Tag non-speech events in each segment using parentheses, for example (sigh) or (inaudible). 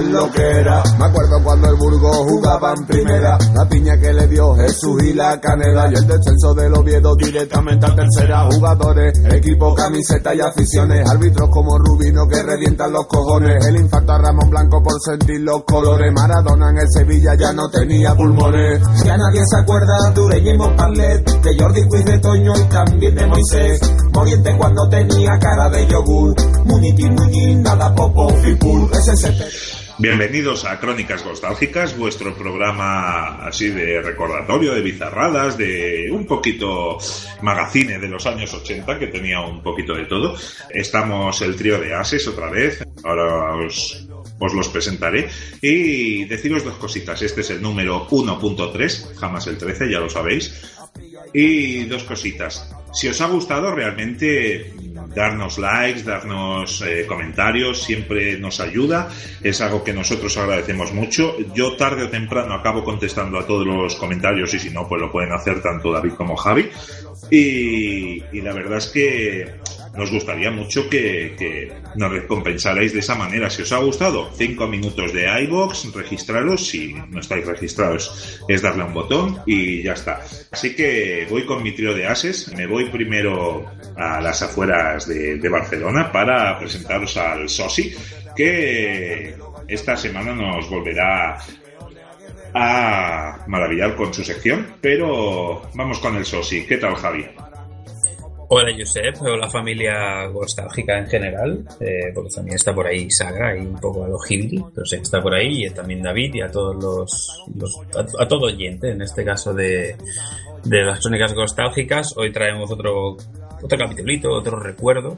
lo que era. Me acuerdo cuando el Burgos jugaba en primera. La piña que le dio Jesús y la canela. Y el descenso del Oviedo directamente a tercera. Jugadores, equipo, camiseta y aficiones. Árbitros como Rubino que revientan los cojones. El infarto a Ramón Blanco por sentir los colores. Maradona en el Sevilla ya no tenía pulmones. Ya nadie se acuerda de Ureñemo Parlet. De Jordi Quiz de Toño y también de Moisés. Moriente cuando tenía cara de yogur. Muniti, Muñiz, nada popo, fipul. Ese Bienvenidos a Crónicas Nostálgicas, vuestro programa así de recordatorio, de bizarradas, de un poquito magazine de los años 80, que tenía un poquito de todo. Estamos el trío de Ases otra vez, ahora os, os los presentaré. Y deciros dos cositas, este es el número 1.3, jamás el 13, ya lo sabéis. Y dos cositas. Si os ha gustado, realmente darnos likes, darnos eh, comentarios, siempre nos ayuda. Es algo que nosotros agradecemos mucho. Yo tarde o temprano acabo contestando a todos los comentarios y si no, pues lo pueden hacer tanto David como Javi. Y, y la verdad es que nos gustaría mucho que, nos recompensarais de esa manera. Si os ha gustado, 5 minutos de iBox, registraros. Si no estáis registrados, es darle a un botón y ya está. Así que voy con mi trío de ases. Me voy primero a las afueras de, de Barcelona para presentaros al Sosi, que esta semana nos volverá a maravillar con su sección. Pero vamos con el Sosi. ¿Qué tal, Javi? Hola Josep, hola familia nostálgica en general, eh, porque también está por ahí Saga y un poco a los Hildy, pero sí, está por ahí, y también David y a todos los, a todo oyente, en este caso de, de las crónicas nostálgicas. Hoy traemos otro, otro capitulito, otro recuerdo,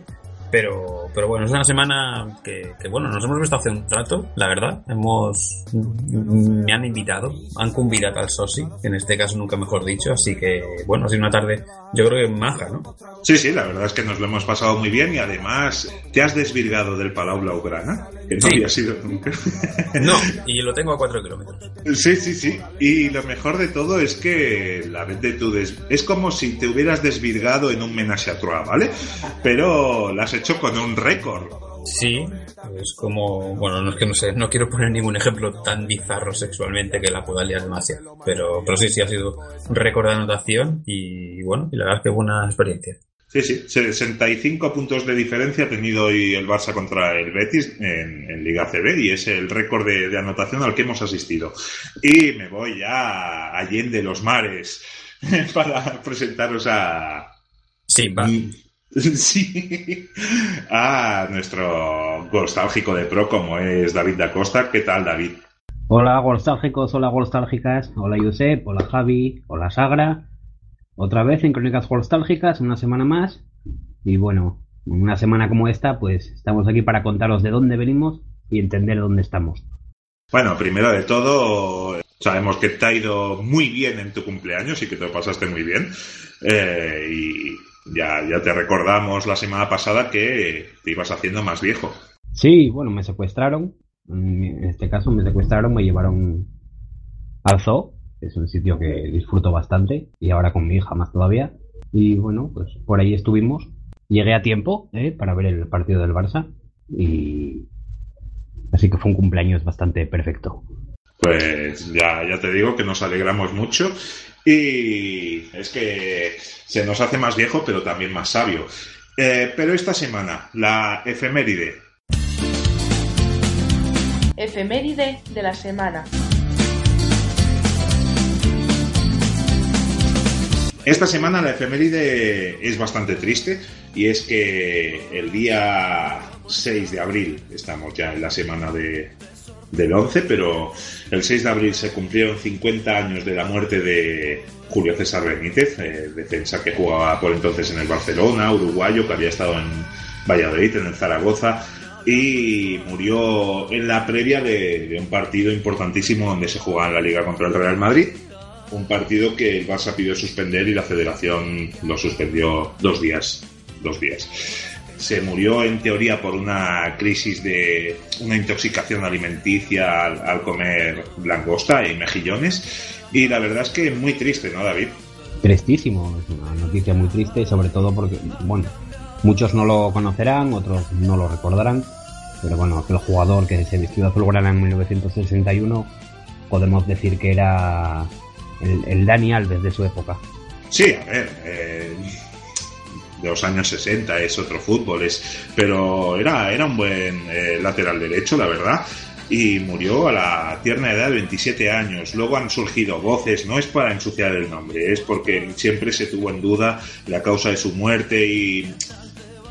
pero, pero bueno, es una semana que, que, bueno, nos hemos visto hace un rato, la verdad. Hemos, me han invitado, han convidado al Sosi, en este caso nunca mejor dicho, así que bueno, ha sido una tarde, yo creo que maja, ¿no? Sí, sí, la verdad es que nos lo hemos pasado muy bien y además te has desvirgado del Palau Blaugrana, que no Sí. había sido nunca. No, (laughs) y lo tengo a 4 kilómetros. Sí, sí, sí. Y lo mejor de todo es que la vez de tu des... es como si te hubieras desvirgado en un menage à trois, ¿vale? Pero lo has hecho con un récord. Sí, es como, bueno, no es que no sé, no quiero poner ningún ejemplo tan bizarro sexualmente que la pueda liar demasiado, pero, pero sí, sí ha sido un récord de anotación y bueno, y la verdad es que buena experiencia. Sí, sí, 65 puntos de diferencia ha tenido hoy el Barça contra el Betis en, en Liga CB y es el récord de, de anotación al que hemos asistido. Y me voy ya a Allende los Mares (laughs) para presentaros a, Sí, va. Mm, (laughs) Sí, a nuestro nostálgico de pro como es David da Costa. ¿Qué tal, David? Hola nostálgicos, hola nostálgicas, hola Josep, hola Javi, hola Sagra. Otra vez en Crónicas Nostálgicas, una semana más. Y bueno, una semana como esta, pues estamos aquí para contaros de dónde venimos y entender dónde estamos. Bueno, primero de todo, sabemos que te ha ido muy bien en tu cumpleaños y que te lo pasaste muy bien. Eh, y ya, ya te recordamos la semana pasada que te ibas haciendo más viejo. Sí, bueno, me secuestraron. En este caso me secuestraron, me llevaron al zoo. Es un sitio que disfruto bastante y ahora con mi hija más todavía. Y bueno, pues por ahí estuvimos. Llegué a tiempo ¿eh? para ver el partido del Barça y así que fue un cumpleaños bastante perfecto. Pues ya, ya te digo que nos alegramos mucho y es que se nos hace más viejo pero también más sabio. Eh, pero esta semana, la efeméride. Efeméride de la semana. Esta semana la efeméride es bastante triste y es que el día 6 de abril, estamos ya en la semana de, del 11, pero el 6 de abril se cumplieron 50 años de la muerte de Julio César Benítez, eh, defensa que jugaba por entonces en el Barcelona, uruguayo, que había estado en Valladolid, en el Zaragoza, y murió en la previa de, de un partido importantísimo donde se jugaba en la Liga contra el Real Madrid un partido que el Barça pidió suspender y la federación lo suspendió dos días. Dos días. Se murió en teoría por una crisis de una intoxicación alimenticia al, al comer langosta y mejillones. Y la verdad es que muy triste, ¿no, David? Tristísimo, es una noticia muy triste, sobre todo porque, bueno, muchos no lo conocerán, otros no lo recordarán, pero bueno, aquel jugador que se vistió de azulgrana en 1961, podemos decir que era el, el Dani Alves de su época. Sí, a ver, eh, de los años 60 es otro fútbol, es, pero era, era un buen eh, lateral derecho, la verdad. Y murió a la tierna edad de 27 años. Luego han surgido voces, no es para ensuciar el nombre, es porque siempre se tuvo en duda la causa de su muerte y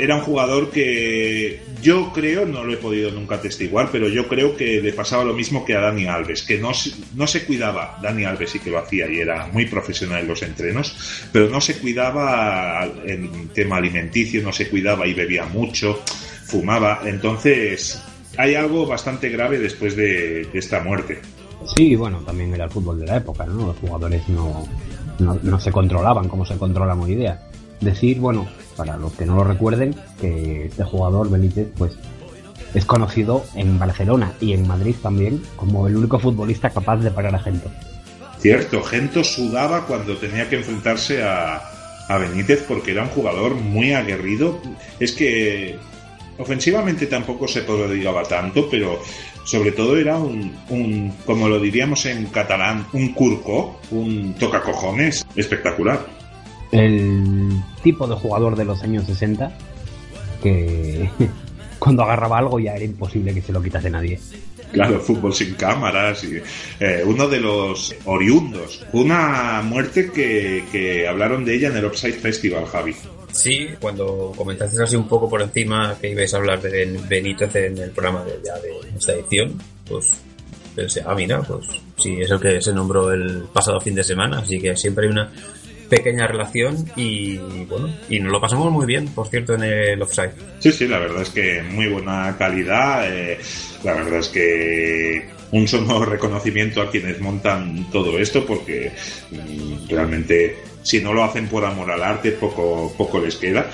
era un jugador que yo creo, no lo he podido nunca atestiguar, pero yo creo que le pasaba lo mismo que a Dani Alves, que no, no se cuidaba, Dani Alves sí que lo hacía y era muy profesional en los entrenos, pero no se cuidaba en tema alimenticio, no se cuidaba y bebía mucho, fumaba, entonces hay algo bastante grave después de, esta muerte. Sí, bueno, también era el fútbol de la época, ¿no? Los jugadores no, no, se controlaban como se controlan hoy día. Decir, bueno, para los que no lo recuerden, que este jugador, Benítez, pues es conocido en Barcelona y en Madrid también como el único futbolista capaz de parar a gente. Cierto, Gento sudaba cuando tenía que enfrentarse a, a Benítez porque era un jugador muy aguerrido. Es que ofensivamente tampoco se prodigaba tanto, pero sobre todo era un, un, como lo diríamos en catalán, un curco, un tocacojones espectacular. El tipo de jugador de los años 60 que (laughs) cuando agarraba algo ya era imposible que se lo quitase nadie. Claro, fútbol sin cámaras. Y, eh, uno de los oriundos. Una muerte que, que hablaron de ella en el Upside Festival, Javi. Sí, cuando comentaste así un poco por encima que ibais a hablar de Benítez en el programa de, ya de esta edición, pues pensé, ah, mira, pues sí, es el que se nombró el pasado fin de semana, así que siempre hay una pequeña relación y bueno, y nos lo pasamos muy bien, por cierto, en el offside. Sí, sí, la verdad es que muy buena calidad. eh, la verdad es que un sonoro reconocimiento a quienes montan todo esto, porque mm, realmente si no lo hacen por amor al arte, poco, poco les queda.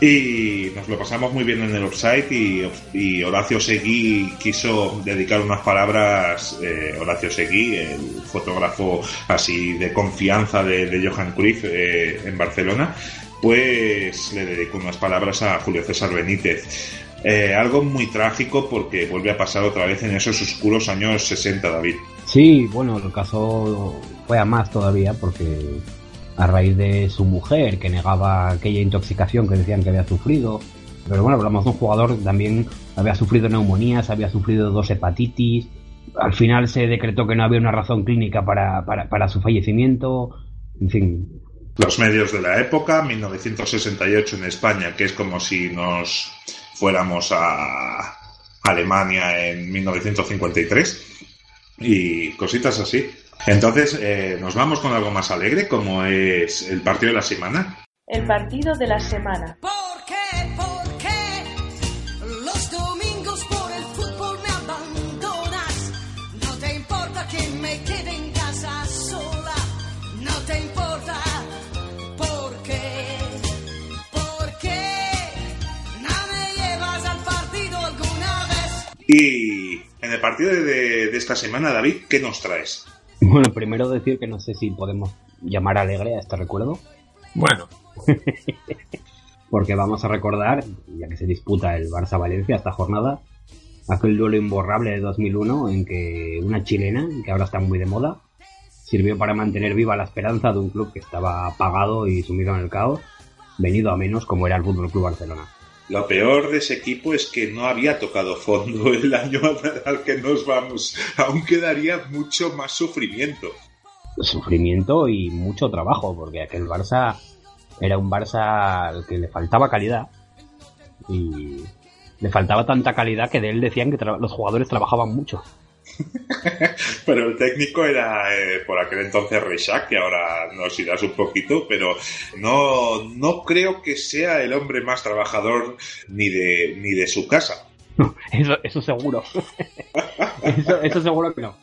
Y nos lo pasamos muy bien en el offside y, Horacio Seguí quiso dedicar unas palabras, eh, Horacio Seguí, el fotógrafo así de confianza de, de Johan Cruyff eh, en Barcelona, pues le dedicó unas palabras a Julio César Benítez. Eh, algo muy trágico porque vuelve a pasar otra vez en esos oscuros años 60, David. Sí, bueno, el caso fue a más todavía porque a raíz de su mujer que negaba aquella intoxicación que decían que había sufrido. Pero bueno, hablamos de un jugador que también había sufrido neumonías, había sufrido dos hepatitis. Al final se decretó que no había una razón clínica para, para, para su fallecimiento. En fin, Los medios de la época, 1968 en España, que es como si nos fuéramos a Alemania en 1953 y cositas así. Entonces, eh, nos vamos con algo más alegre, como es el partido de la semana. El partido de la semana. ¿Por qué? ¿Por qué? Los domingos por el fútbol me abandonas. No te importa que me quede en casa sola. No te importa. ¿Por qué? ¿Por qué? No me llevas al partido alguna vez. Y en el partido de, de esta semana, David, ¿qué nos traes? Bueno, primero decir que no sé si podemos llamar alegre a este recuerdo. Bueno, (laughs) porque vamos a recordar, ya que se disputa el Barça-Valencia esta jornada, aquel duelo imborrable de 2001 en que una chilena, que ahora está muy de moda, sirvió para mantener viva la esperanza de un club que estaba apagado y sumido en el caos, venido a menos como era el Fútbol Club Barcelona. Lo peor de ese equipo es que no había tocado fondo (laughs) el año al que nos vamos. Aún quedaría mucho más sufrimiento. Sufrimiento y mucho trabajo, porque aquel Barça era un Barça al que le faltaba calidad y le faltaba tanta calidad que de él decían que los jugadores trabajaban mucho. (laughs) Pero el técnico era eh, por aquel entonces Reixac, que ahora nos irás un poquito, pero no, no creo que sea el hombre más trabajador ni de, ni de su casa. Eso, eso seguro. (laughs) eso, eso seguro que no.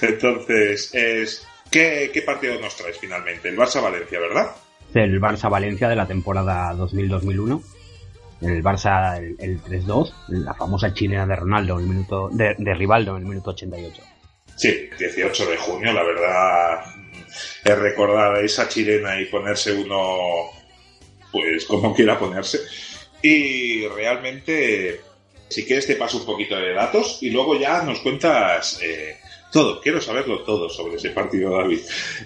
Entonces, es, ¿qué, ¿qué partido nos traes finalmente? El Barça-Valencia, ¿verdad? El Barça Valencia de la temporada 2000-2001. El Barça el, el 3-2, la famosa chilena de Ronaldo, en el minuto de, de Rivaldo en el minuto 88. Sí, 18 de junio, la verdad, es recordar esa chilena y ponerse uno, pues como quiera ponerse. Y realmente, si quieres te paso un poquito de datos y luego ya nos cuentas eh, todo. Quiero saberlo todo sobre ese partido, David.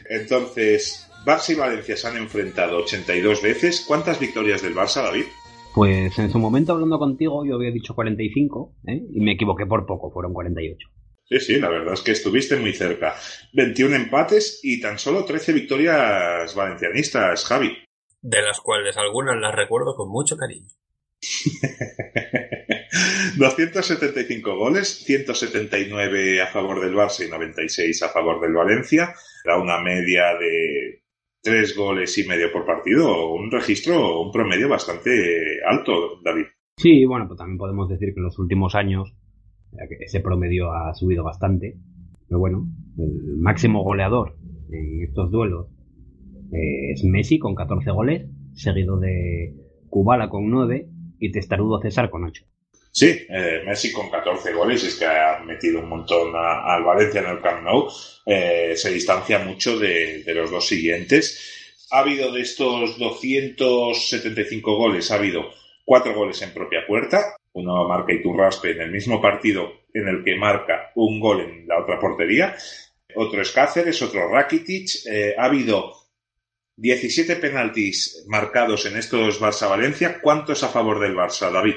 Entonces, Barça y Valencia se han enfrentado 82 veces. ¿Cuántas victorias del Barça, David? Pues en su momento hablando contigo yo había dicho 45 ¿eh? y me equivoqué por poco, fueron 48. Sí, sí, la verdad es que estuviste muy cerca. 21 empates y tan solo 13 victorias valencianistas, Javi. De las cuales algunas las recuerdo con mucho cariño. (laughs) 275 goles, 179 a favor del Barça y 96 a favor del Valencia. Era una media de 3 goles y medio por partido, un registro, un promedio bastante alto, David. Sí, bueno, pues también podemos decir que en los últimos años ese promedio ha subido bastante. Pero bueno, el máximo goleador en estos duelos eh, es Messi con 14 goles, seguido de Kubala con 9 y Testarudo César con 8. Sí, eh, Messi con 14 goles, es que ha metido un montón al Valencia en el Camp Nou, eh, se distancia mucho de, de los dos siguientes. Ha habido de estos 275 goles, ha habido cuatro goles en propia puerta, uno marca Iturraspe en el mismo partido en el que marca un gol en la otra portería, otro es Cáceres, otro Rakitic, eh, ha habido 17 penaltis marcados en estos Barça-Valencia, ¿cuántos a favor del Barça, David?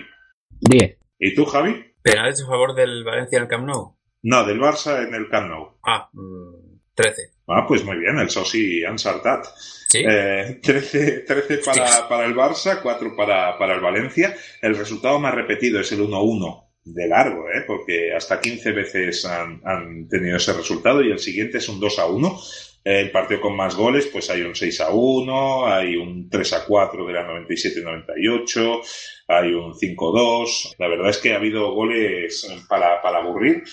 10. ¿Y tú, Javi? ¿Penales a favor del Valencia en el Camp Nou? No, del Barça en el Camp Nou. Ah, mm, 13. Ah, pues muy bien, el Sosi Ansartat. Sí. Eh, (laughs) 13, 13 para, para el Barça, 4 para, para el Valencia. El resultado más repetido es el 1-1 de largo, ¿eh? porque hasta 15 veces han, han tenido ese resultado y el siguiente es un 2-1. El partido con más goles, pues hay un 6 a 1, hay un 3 a 4 de la 97-98, hay un 5-2. La verdad es que ha habido goles para, para aburrir.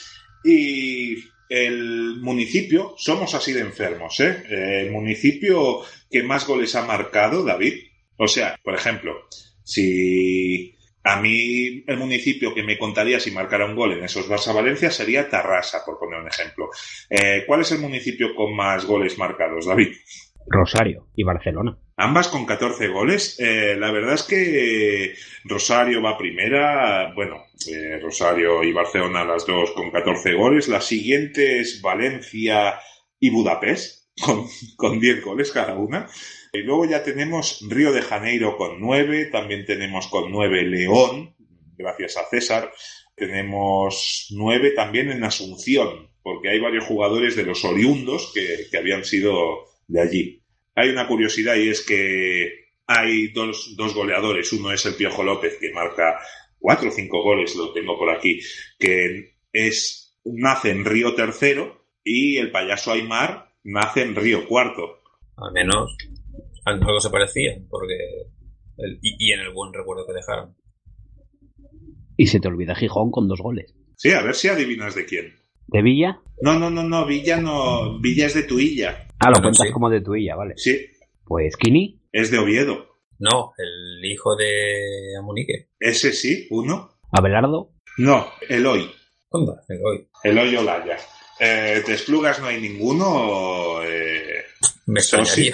Y el municipio, somos así de enfermos, ¿eh? El municipio que más goles ha marcado, David. O sea, por ejemplo, si a mí el municipio que me contaría si marcara un gol en esos Barça Valencia sería Tarrasa, por poner un ejemplo. Eh, ¿Cuál es el municipio con más goles marcados, David? Rosario y Barcelona. Ambas con 14 goles. Eh, la verdad es que Rosario va primera. Bueno, eh, Rosario y Barcelona las dos con 14 goles. La siguiente es Valencia y Budapest (laughs) con, con 10 goles cada una. Y luego ya tenemos Río de Janeiro con 9. También tenemos con 9 León, gracias a César. Tenemos 9 también en Asunción, porque hay varios jugadores de los oriundos que, que habían sido de allí. Hay una curiosidad y es que hay dos, dos goleadores. Uno es el Piojo López, que marca cuatro o cinco goles, lo tengo por aquí, que es nace en Río Tercero y el payaso Aymar nace en Río Cuarto. Al menos algo se parecía, porque. el- y, y en el buen recuerdo que dejaron. Y se te olvida Gijón con dos goles. Sí, a ver si adivinas de quién. ¿De Villa? No, no, no, no, Villa no. Villa es de Tuilla. Ah, lo Bueno, cuentas sí. como de Tuilla, vale. Sí, Pues Kini, es de Oviedo. No, el hijo de Amunique. Ese sí, uno. Abelardo, No, Eloy. Onda, el hoy. Eloy Olaya. Eh, de Esplugas no hay ninguno. eh, Me sí.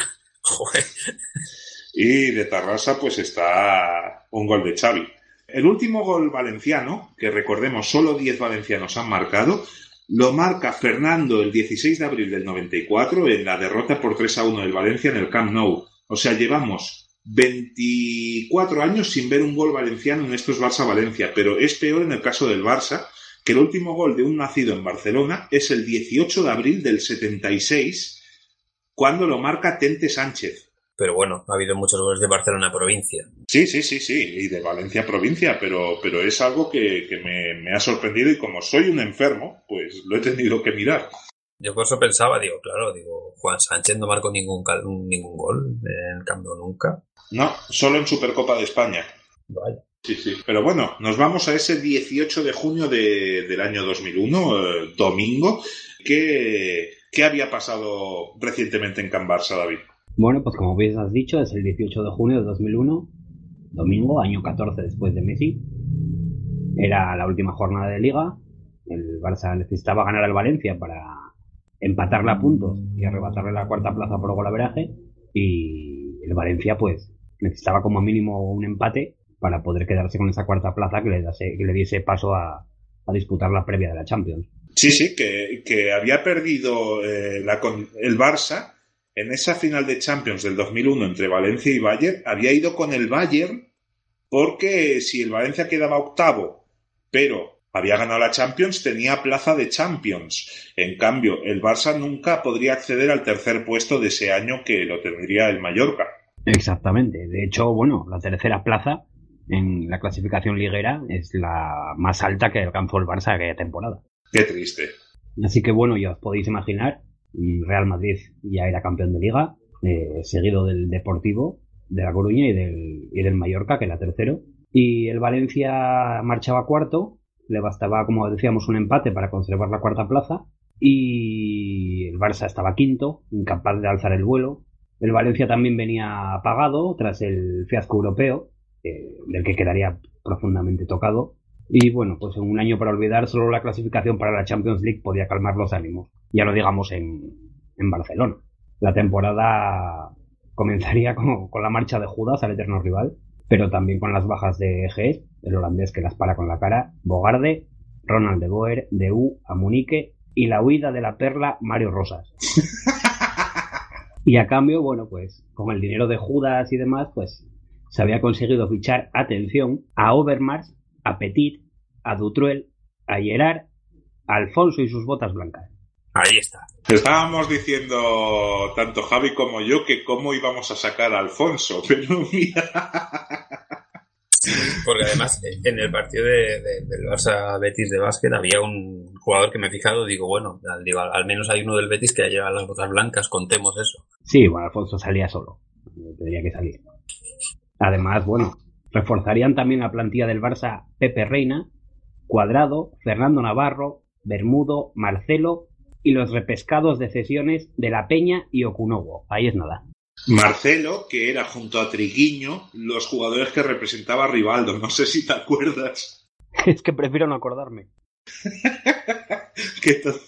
Y de Tarrasa, pues está un gol de Xavi. El último gol valenciano, que recordemos, solo 10 valencianos han marcado, lo marca Fernando el 16 de abril del 94 en la derrota por 3 a 1 del Valencia en el Camp Nou. O sea, llevamos 24 años sin ver un gol valenciano en estos Barça-Valencia, pero es peor en el caso del Barça, que el último gol de un nacido en Barcelona es el 18 de abril del 76, cuando lo marca Tente Sánchez. Pero bueno, ha habido muchos goles de Barcelona provincia. Sí, sí, sí, sí, y de Valencia provincia, pero, pero es algo que, que me, me ha sorprendido y como soy un enfermo, pues lo he tenido que mirar. Yo por eso pensaba, digo, claro, digo, Juan Sánchez no marcó ningún, ningún gol en el Camp nunca. No, solo en Supercopa de España. Vaya. Sí, sí. Pero bueno, nos vamos a ese 18 de junio de- del año 2001, eh, domingo. ¿Qué, ¿Qué había pasado recientemente en Can Barça, David? Bueno, pues como bien has dicho, es el 18 de junio de 2001, domingo, año 14 después de Messi. Era la última jornada de liga. El Barça necesitaba ganar al Valencia para empatarle a puntos y arrebatarle la cuarta plaza por golaveraje. Y el Valencia, pues, necesitaba como mínimo un empate para poder quedarse con esa cuarta plaza que le, dase- que le diese paso a, a disputar la previa de la Champions. Sí, sí, que, que había perdido eh, el Barça en esa final de Champions del 2001 entre Valencia y Bayern. Había ido con el Bayern porque si el Valencia quedaba octavo, pero había ganado la Champions, tenía plaza de Champions. En cambio, el Barça nunca podría acceder al tercer puesto de ese año que lo tendría el Mallorca. Exactamente. De hecho, bueno, la tercera plaza en la clasificación liguera es la más alta que alcanzó el Barça aquella temporada. Qué triste. Así que bueno, ya os podéis imaginar, Real Madrid ya era campeón de liga, eh, seguido del Deportivo, de La Coruña y del, y Mallorca, que era tercero. Y el Valencia marchaba cuarto, le bastaba, como decíamos, un empate para conservar la cuarta plaza. Y el Barça estaba quinto, incapaz de alzar el vuelo. El Valencia también venía apagado tras el fiasco europeo, eh, del que quedaría profundamente tocado. Y bueno, pues en un año para olvidar, solo la clasificación para la Champions League podía calmar los ánimos. Ya lo digamos en, en Barcelona. La temporada comenzaría (laughs) con, con la marcha de Judas al eterno rival, pero también con las bajas de Gees, el holandés que las para con la cara, Bogarde, Ronald de Boer, de U, Amunique y la huida de la perla Mario Rosas. (laughs) Y a cambio, bueno, pues con el dinero de Judas y demás, pues se había conseguido fichar, atención, a Overmars, a Petit, a Dutruel, a Gerard, a Alfonso y sus botas blancas. Ahí está. Estábamos diciendo, tanto Javi como yo, que cómo íbamos a sacar a Alfonso, (laughs) pero mira. Porque además, en el partido de, de- del Barça Betis de básquet había un jugador que me he fijado, digo, bueno, al, digo, al menos hay uno del Betis que lleva las botas blancas, contemos eso. Sí, bueno, Alfonso salía solo. Tendría que salir. Además, bueno, reforzarían también la plantilla del Barça Pepe Reina, Cuadrado, Fernando Navarro, Bermudo, Marcelo y los repescados de cesiones de La Peña y Okunowo. Ahí es nada. Marcelo, que era junto a Triguiño los jugadores que representaba a Rivaldo, no sé si te acuerdas. (laughs) Es que prefiero no acordarme. (laughs) qué, to-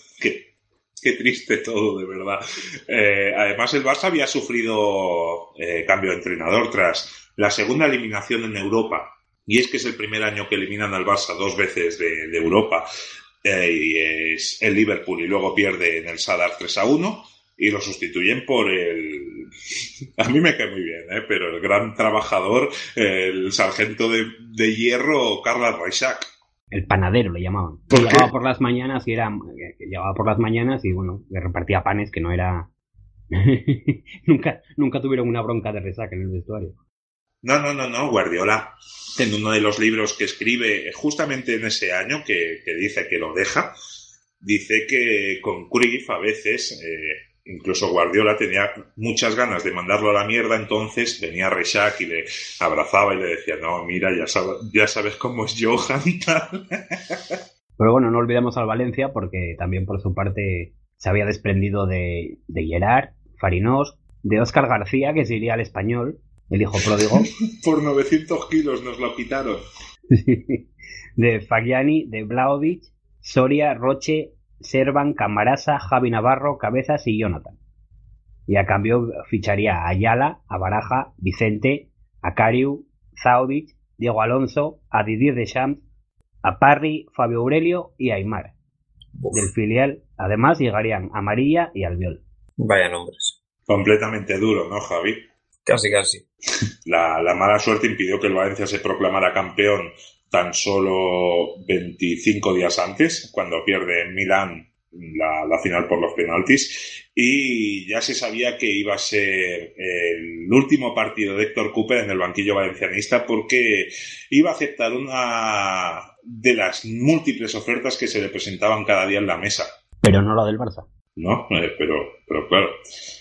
qué- triste todo, de verdad. Eh, además, el Barça había sufrido eh, cambio de entrenador tras la segunda eliminación en Europa. Y es que es el primer año que eliminan al Barça dos veces de, Europa. Eh, y es el Liverpool y luego pierde en el Sadar 3 a 1 y lo sustituyen por el... (laughs) A mí me cae muy bien, ¿eh? pero el gran trabajador, el sargento de, de hierro, Carla Reisac. El panadero le llamaban. ¿Por Que llegaba por las mañanas y era que llegaba por las mañanas y bueno, le repartía panes que no era (laughs) nunca nunca tuvieron una bronca de resaca en el vestuario. No, no, no, no, Guardiola, en uno de los libros que escribe justamente en ese año, que, que dice que lo deja, dice que con Cruyff a veces, eh, incluso Guardiola tenía muchas ganas de mandarlo a la mierda, entonces venía Rechac y le abrazaba y le decía, no, mira, ya, sab- ya sabes cómo es Johan y tal. (laughs) Pero bueno, no olvidemos al Valencia porque también por su parte se había desprendido de, de Gerard, Farinós, de Óscar García, que se iría al español, el hijo pródigo, (laughs) Por 900 kilos nos lo quitaron. (laughs) de Fagiani, de Blaovic, Soria, Roche, Servan, Camarasa, Javi Navarro, Cabezas y Jonathan. Y a cambio ficharía a Ayala, a Baraja, Vicente, a Cariu, Zaovic, Diego Alonso, a Didier Deschamps, a Parry, Fabio Aurelio y a Aymar. Del filial, además, llegarían Amarilla y Albiol. Vaya nombres. Completamente duro, ¿no, Javi? Casi, casi. (laughs) La, la mala suerte impidió que el Valencia se proclamara campeón tan solo 25 días antes, cuando pierde en Milán la, la final por los penaltis, y ya se sabía que iba a ser el último partido de Héctor Cooper en el banquillo valencianista porque iba a aceptar una de las múltiples ofertas que se le presentaban cada día en la mesa. Pero no la del Barça. ¿no? Eh, pero, pero claro,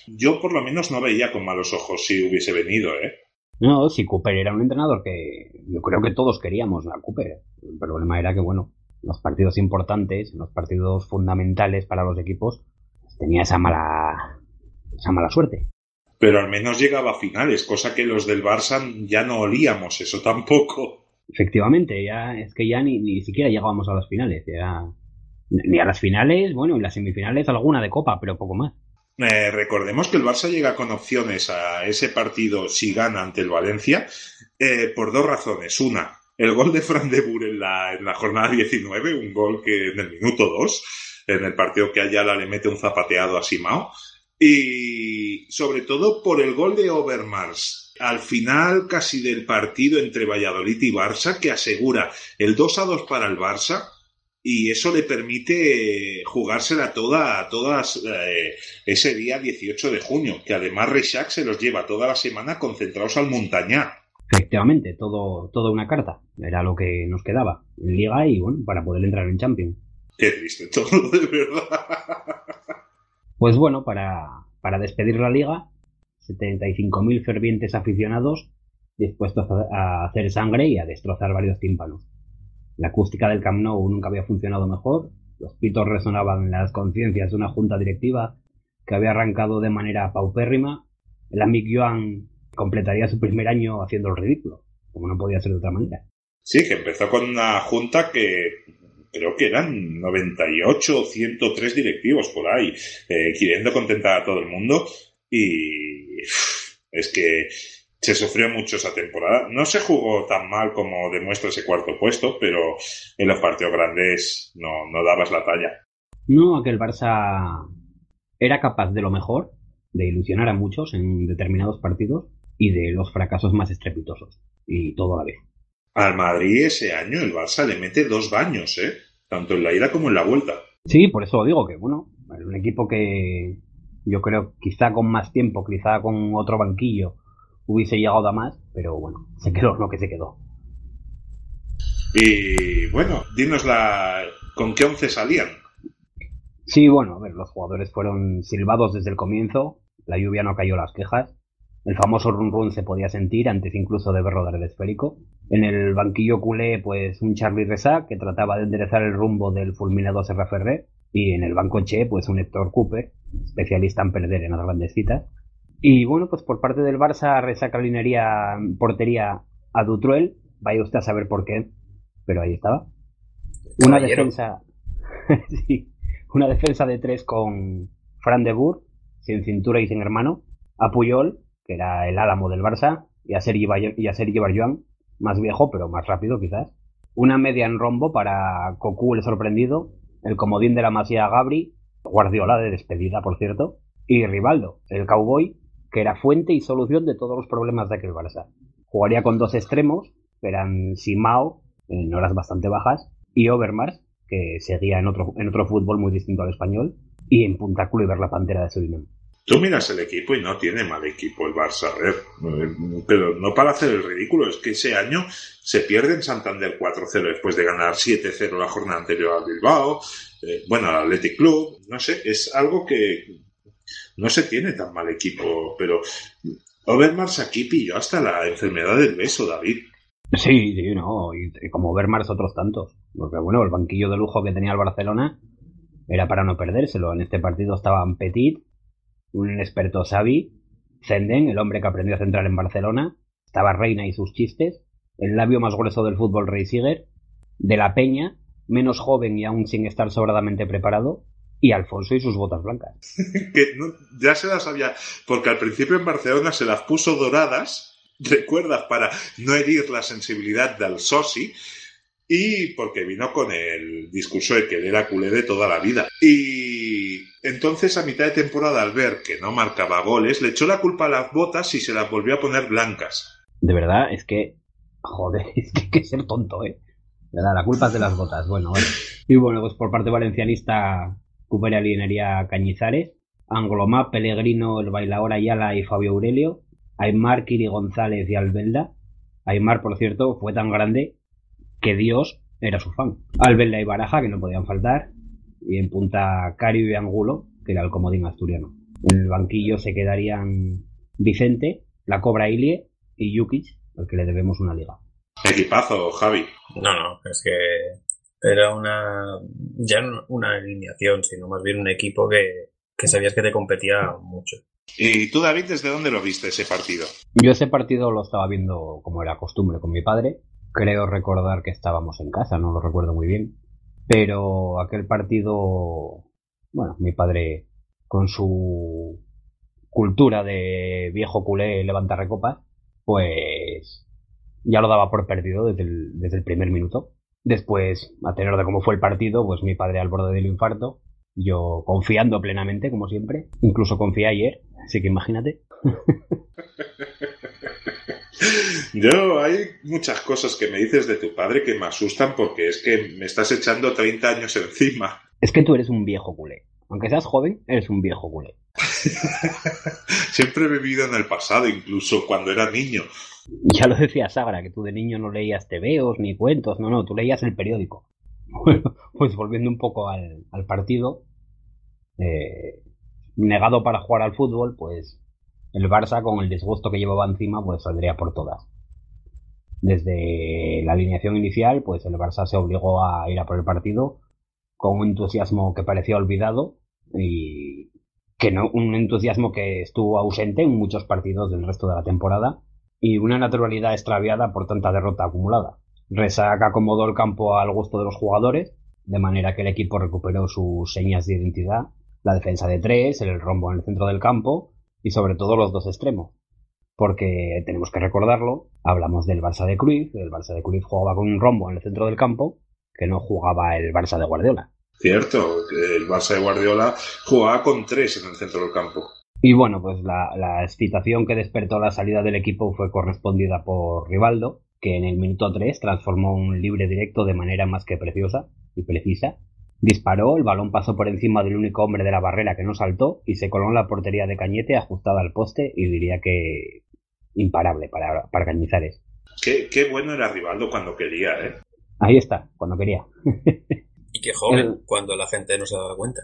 yo por lo menos no veía con malos ojos si hubiese venido, ¿eh? No, si Cooper era un entrenador que yo creo que todos queríamos a Cooper. El problema era que, bueno, los partidos importantes, los partidos fundamentales para los equipos, tenía esa mala, esa mala suerte. Pero al menos llegaba a finales, cosa que los del Barça ya no olíamos eso tampoco. Efectivamente, ya es que ya ni, ni siquiera llegábamos a las finales, ya ni a las finales, bueno, en las semifinales alguna de copa, pero poco más. Eh, recordemos que el Barça llega con opciones a ese partido si gana ante el Valencia eh, por dos razones. Una, el gol de Fran de la, en la jornada 19, un gol que en el minuto 2, en el partido que Ayala le mete un zapateado a Simao. Y sobre todo por el gol de Overmars al final casi del partido entre Valladolid y Barça que asegura el 2 a 2 para el Barça y eso le permite jugársela toda, todas eh, ese día 18 de junio, que además Reixac se los lleva toda la semana concentrados al montañá. Efectivamente, todo, toda una carta. Era lo que nos quedaba en Liga y bueno, para poder entrar en Champions. Qué triste todo, (laughs) de verdad. Pues bueno, para, para despedir la Liga, 75.000 fervientes aficionados dispuestos a hacer sangre y a destrozar varios tímpanos. La acústica del Camp Nou nunca había funcionado mejor. Los pitos resonaban en las conciencias de una junta directiva que había arrancado de manera paupérrima. El amic Joan completaría su primer año haciendo el ridículo, como no podía ser de otra manera. Sí, que empezó con una junta que creo que eran 98 o 103 directivos por ahí, eh, queriendo contentar a todo el mundo y es que se sufrió mucho esa temporada. No se jugó tan mal como demuestra ese cuarto puesto, pero en los partidos grandes no, no dabas la talla. No, aquel Barça era capaz de lo mejor, de ilusionar a muchos en determinados partidos y de los fracasos más estrepitosos. Y todo a la vez. Al Madrid ese año el Barça le mete dos baños, ¿eh? Tanto en la ida como en la vuelta. Sí, por eso digo que, bueno, un equipo que yo creo quizá con más tiempo, quizá con otro banquillo, hubiese llegado a más, pero bueno, se quedó lo que se quedó. Y bueno, dinos la... ¿con qué once salían? Sí, bueno, a ver, los jugadores fueron silbados desde el comienzo, la lluvia no cayó las quejas, el famoso run run se podía sentir antes incluso de ver rodar el esférico. En el banquillo culé, pues un Charlie Reza que trataba de enderezar el rumbo del fulminado Serra Ferrer. Y en el banco Che, pues un Héctor Cooper, especialista en perder en las grandes citas. Y bueno, pues por parte del Barça resaca linearía portería a Dutruel. Vaya usted a saber por qué, pero ahí estaba. Una Caballero. defensa. (laughs) sí, una defensa de tres con Fran de Boer, sin cintura y sin hermano. A Puyol, que era el álamo del Barça, y a Sergi, y a Sergi Barjuan, más viejo pero más rápido quizás. Una media en rombo para Cocu el sorprendido, el comodín de la Masía Gabri, Guardiola de despedida por cierto, y Rivaldo, el cowboy, que era fuente y solución de todos los problemas de aquel Barça. Jugaría con dos extremos, que eran Simao, en horas bastante bajas, y Overmars, que seguía en otro, en otro fútbol muy distinto al español, y en Punta Cluiver la pantera de Surinam. Tú miras el equipo y no tiene mal equipo el Barça, a ver, pero no para hacer el ridículo, es que ese año se pierde en Santander 4-0 después de ganar 7-0 la jornada anterior al Bilbao, eh, bueno, al Athletic Club, no sé, es algo que no se tiene tan mal equipo, pero Overmars aquí pilló hasta la enfermedad del beso, David. Sí, sí, no, y, como Overmars otros tantos. Porque bueno, el banquillo de lujo que tenía el Barcelona era para no perdérselo. En este partido estaban Petit, un experto Xavi, Zenden, el hombre que aprendió a centrar en Barcelona, estaba Reina y sus chistes, el labio más grueso del fútbol Rey Siger, De la Peña, menos joven y aún sin estar sobradamente preparado, y Alfonso y sus botas blancas. (laughs) que no- ya se las había, porque al principio en Barcelona se las puso doradas, recuerdas, para no herir la sensibilidad del soci, y porque vino con el discurso de que él era culé de toda la vida. Y entonces a mitad de temporada al ver que no marcaba goles, le echó la culpa a las botas y se las volvió a poner blancas. De verdad, es que. Joder, (laughs) es que hay que ser tonto, ¿eh? La culpa es de las botas. Bueno, vale. Y bueno, pues por parte valencianista, Cupera Alinería Cañizares, Anglomá, Pellegrino, el bailador Ayala y Fabio Aurelio, Aymar, Kiri González y Albelda. Aymar, por cierto, fue tan grande que Dios era su fan. Albelda y Baraja, que no podían faltar, y en punta Cario y Angulo, que era el comodín asturiano. En el banquillo se quedarían Vicente, la Cobra Ilie y Jukic, al que le debemos una liga. Equipazo, Javi. No, no, es que era una. Ya no una alineación, sino más bien un equipo que, que sabías que te competía mucho. ¿Y tú, David, desde dónde lo viste ese partido? Yo ese partido lo estaba viendo como era costumbre con mi padre. Creo recordar que estábamos en casa, no lo recuerdo muy bien. Pero aquel partido, bueno, mi padre con su cultura de viejo culé levanta recopas, pues ya lo daba por perdido desde el, desde el primer minuto. Después, a tener de cómo fue el partido, pues mi padre al borde del infarto, yo confiando plenamente, como siempre. Incluso confié ayer, así que imagínate. (laughs) Yo, hay muchas cosas que me dices de tu padre que me asustan porque es que me estás echando 30 años encima. Es que tú eres un viejo culé. Aunque seas joven, eres un viejo culé. (laughs) Siempre he vivido en el pasado, incluso cuando era niño. (laughs) Ya lo decía Sagra, que tú de niño no leías tebeos ni cuentos, no, no, tú leías el periódico. (laughs) Pues volviendo un poco al, al partido, eh, negado para jugar al fútbol, pues el Barça con el disgusto que llevaba encima, pues saldría por todas. Desde la alineación inicial, pues el Barça se obligó a ir a por el partido con un entusiasmo que parecía olvidado y que no, un entusiasmo que estuvo ausente en muchos partidos del resto de la temporada y una naturalidad extraviada por tanta derrota acumulada. Resac acomodó el campo al gusto de los jugadores, de manera que el equipo recuperó sus señas de identidad, la defensa de tres, el rombo en el centro del campo y sobre todo los dos extremos. Porque tenemos que recordarlo, hablamos del Barça de Cruyff, el Barça de Cruyff jugaba con un rombo en el centro del campo, que no jugaba el Barça de Guardiola. Cierto, el Barça de Guardiola jugaba con tres en el centro del campo. Y bueno, pues la, la excitación que despertó la salida del equipo fue correspondida por Rivaldo, que en el minuto 3 transformó un libre directo de manera más que preciosa y precisa. Disparó, el balón pasó por encima del único hombre de la barrera que no saltó y se coló en la portería de Cañete ajustada al poste y diría que imparable para, para Cañizares. Qué, qué bueno era Rivaldo cuando quería, ¿eh? Ahí está, cuando quería. Y qué joven, (laughs) El- cuando la gente no se daba cuenta.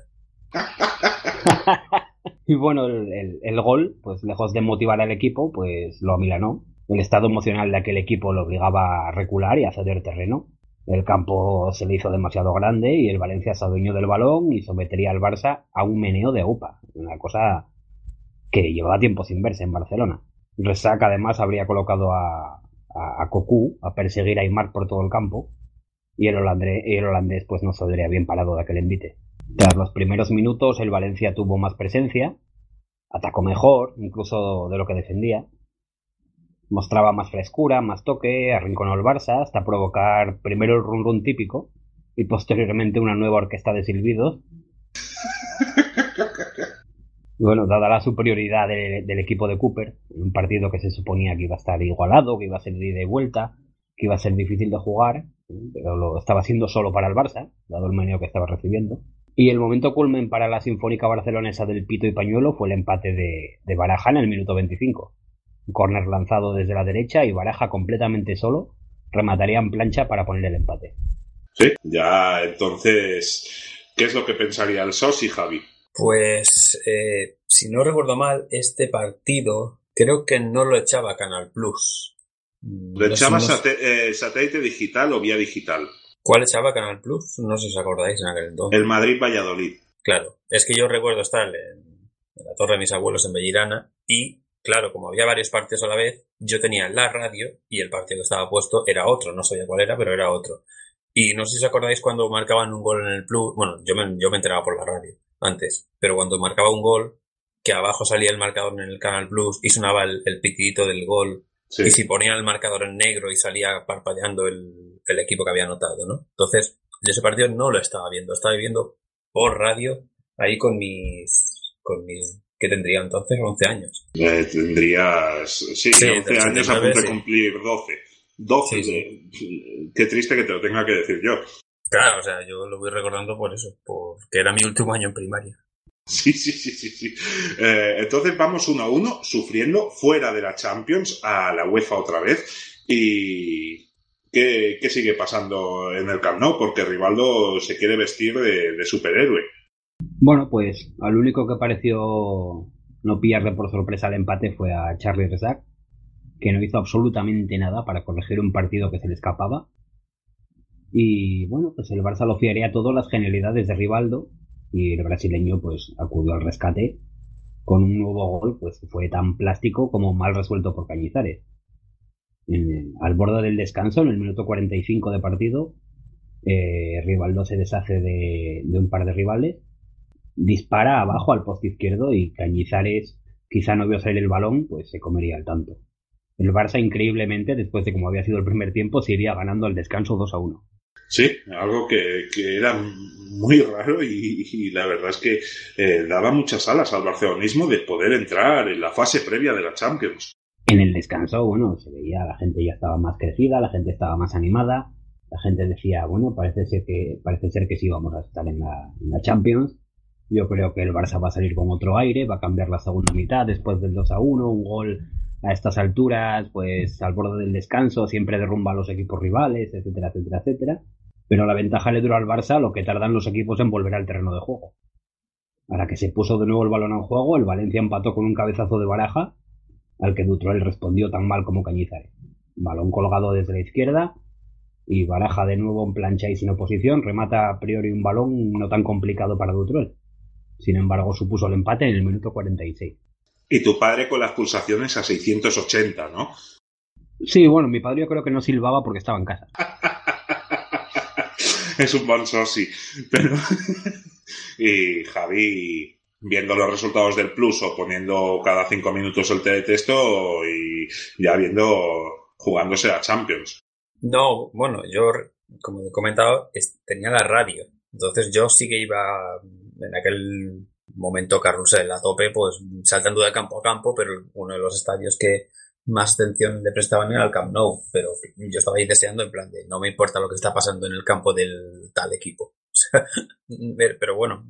(laughs) y bueno, el, el- gol, pues lejos de motivar al equipo, pues lo amilanó. El estado emocional de aquel equipo lo obligaba a recular y a ceder terreno. El campo se le hizo demasiado grande y el Valencia se adueñó del balón y sometería al Barça a un meneo de UPA. Una cosa que llevaba tiempo sin verse en Barcelona. Resac además habría colocado a, a, a Cocu a perseguir a Aymar por todo el campo y el holandés, el holandés pues no saldría bien parado de aquel envite. Tras los primeros minutos el Valencia tuvo más presencia, atacó mejor, incluso de lo que defendía, mostraba más frescura, más toque, arrinconó al Barça hasta provocar primero el run run típico y posteriormente una nueva orquesta de silbidos. (laughs) Bueno, dada la superioridad de- del equipo de Cooper, en un partido que se suponía que iba a estar igualado, que iba a ser de ida y vuelta, que iba a ser difícil de jugar, pero lo estaba haciendo solo para el Barça, dado el meneo que estaba recibiendo. Y el momento culmen para la Sinfónica Barcelonesa del Pito y Pañuelo fue el empate de, de Baraja en el minuto 25. Un córner lanzado desde la derecha y Baraja completamente solo remataría en plancha para poner el empate. Sí, ya entonces, ¿qué es lo que pensaría el Sosi, Javi? Pues, eh, si no recuerdo mal, este partido creo que no lo echaba Canal Plus. ¿Lo no sate- eh, satélite digital o vía digital? ¿Cuál echaba Canal Plus? No sé si os acordáis en aquel entonces. El Madrid-Valladolid. Claro, es que yo recuerdo estar en, en la torre de mis abuelos en Bellirana y, claro, como había varios partidos a la vez, yo tenía la radio y el partido que estaba puesto era otro, no sabía cuál era, pero era otro. Y no sé si os acordáis cuando marcaban un gol en el Plus, bueno, yo me, yo me enteraba por la radio antes, pero cuando marcaba un gol, que abajo salía el marcador en el Canal Plus y sonaba el, el pitidito del gol, Sí. y si ponían el marcador en negro y salía parpadeando el, el equipo que había anotado, ¿no? Entonces, yo ese partido no lo estaba viendo, estaba viendo por radio ahí con mis, con mis, ¿qué tendría entonces? 11 años. Eh, tendrías, sí, Sí, 11 del años a 79, punto de sí. cumplir 12. 12, Sí, de- qué triste que te lo tenga que decir yo. Claro, o sea, yo lo voy recordando por eso, porque era mi último año en primaria. Sí, sí, sí, sí, sí. Eh, entonces vamos uno a uno, sufriendo fuera de la Champions a la UEFA otra vez. ¿Y qué, sigue pasando en el Camp Nou? Porque Rivaldo se quiere vestir de, superhéroe. Bueno, pues al único que pareció no pillarle por sorpresa el empate fue a Charlie Rezac, que no hizo absolutamente nada para corregir un partido que se le escapaba. Y bueno, pues el Barça lo fiaría todo las genialidades de Rivaldo y el brasileño pues acudió al rescate con un nuevo gol pues que fue tan plástico como mal resuelto por Cañizares. En- al borde del descanso, en el minuto 45 de partido, eh, Rivaldo se deshace de, un par de rivales dispara abajo al poste izquierdo y Cañizares quizá no vio salir el balón, pues se comería el tanto. El Barça increíblemente, después de como había sido el primer tiempo, se iría ganando al descanso 2 a 1. Sí, algo que, era muy raro y, y la verdad es que eh, daba muchas alas al barcelonismo de poder entrar en la fase previa de la Champions. En el descanso, bueno, se veía, la gente ya estaba más crecida, la gente estaba más animada, la gente decía, bueno, parece ser que, parece ser que sí vamos a estar en la, Champions. Yo creo que el Barça va a salir con otro aire, va a cambiar la segunda mitad después del 2 a 1, un gol a estas alturas, pues al borde del descanso, siempre derrumba a los equipos rivales, etcétera, etcétera, etcétera. Pero la ventaja le duró al Barça lo que tardan los equipos en volver al terreno de juego. Para que se puso de nuevo el balón en juego, el Valencia empató con un cabezazo de baraja, al que Dutrell respondió tan mal como Cañizares. Balón colgado desde la izquierda, y Baraja de nuevo en plancha y sin oposición, remata a priori un balón no tan complicado para Dutrell. Sin embargo, supuso el empate en el minuto 46. Y tu padre con las pulsaciones a 680, ¿no? Sí, bueno, mi padre yo creo que no silbaba porque estaba en casa. (laughs) es un buen sosi. Pero. (laughs) y Javi viendo los resultados del plus o poniendo cada cinco minutos el teletexto y ya viendo jugándose a Champions. No, bueno, yo, como he comentado, tenía la radio. Entonces yo sí que iba en aquel momento carrusel a tope, pues saltando de campo a campo, pero uno de los estadios que más atención le prestaban era el Camp Nou. Pero yo estaba ahí deseando en plan de no me importa lo que está pasando en el campo del tal equipo. (laughs) Pero bueno,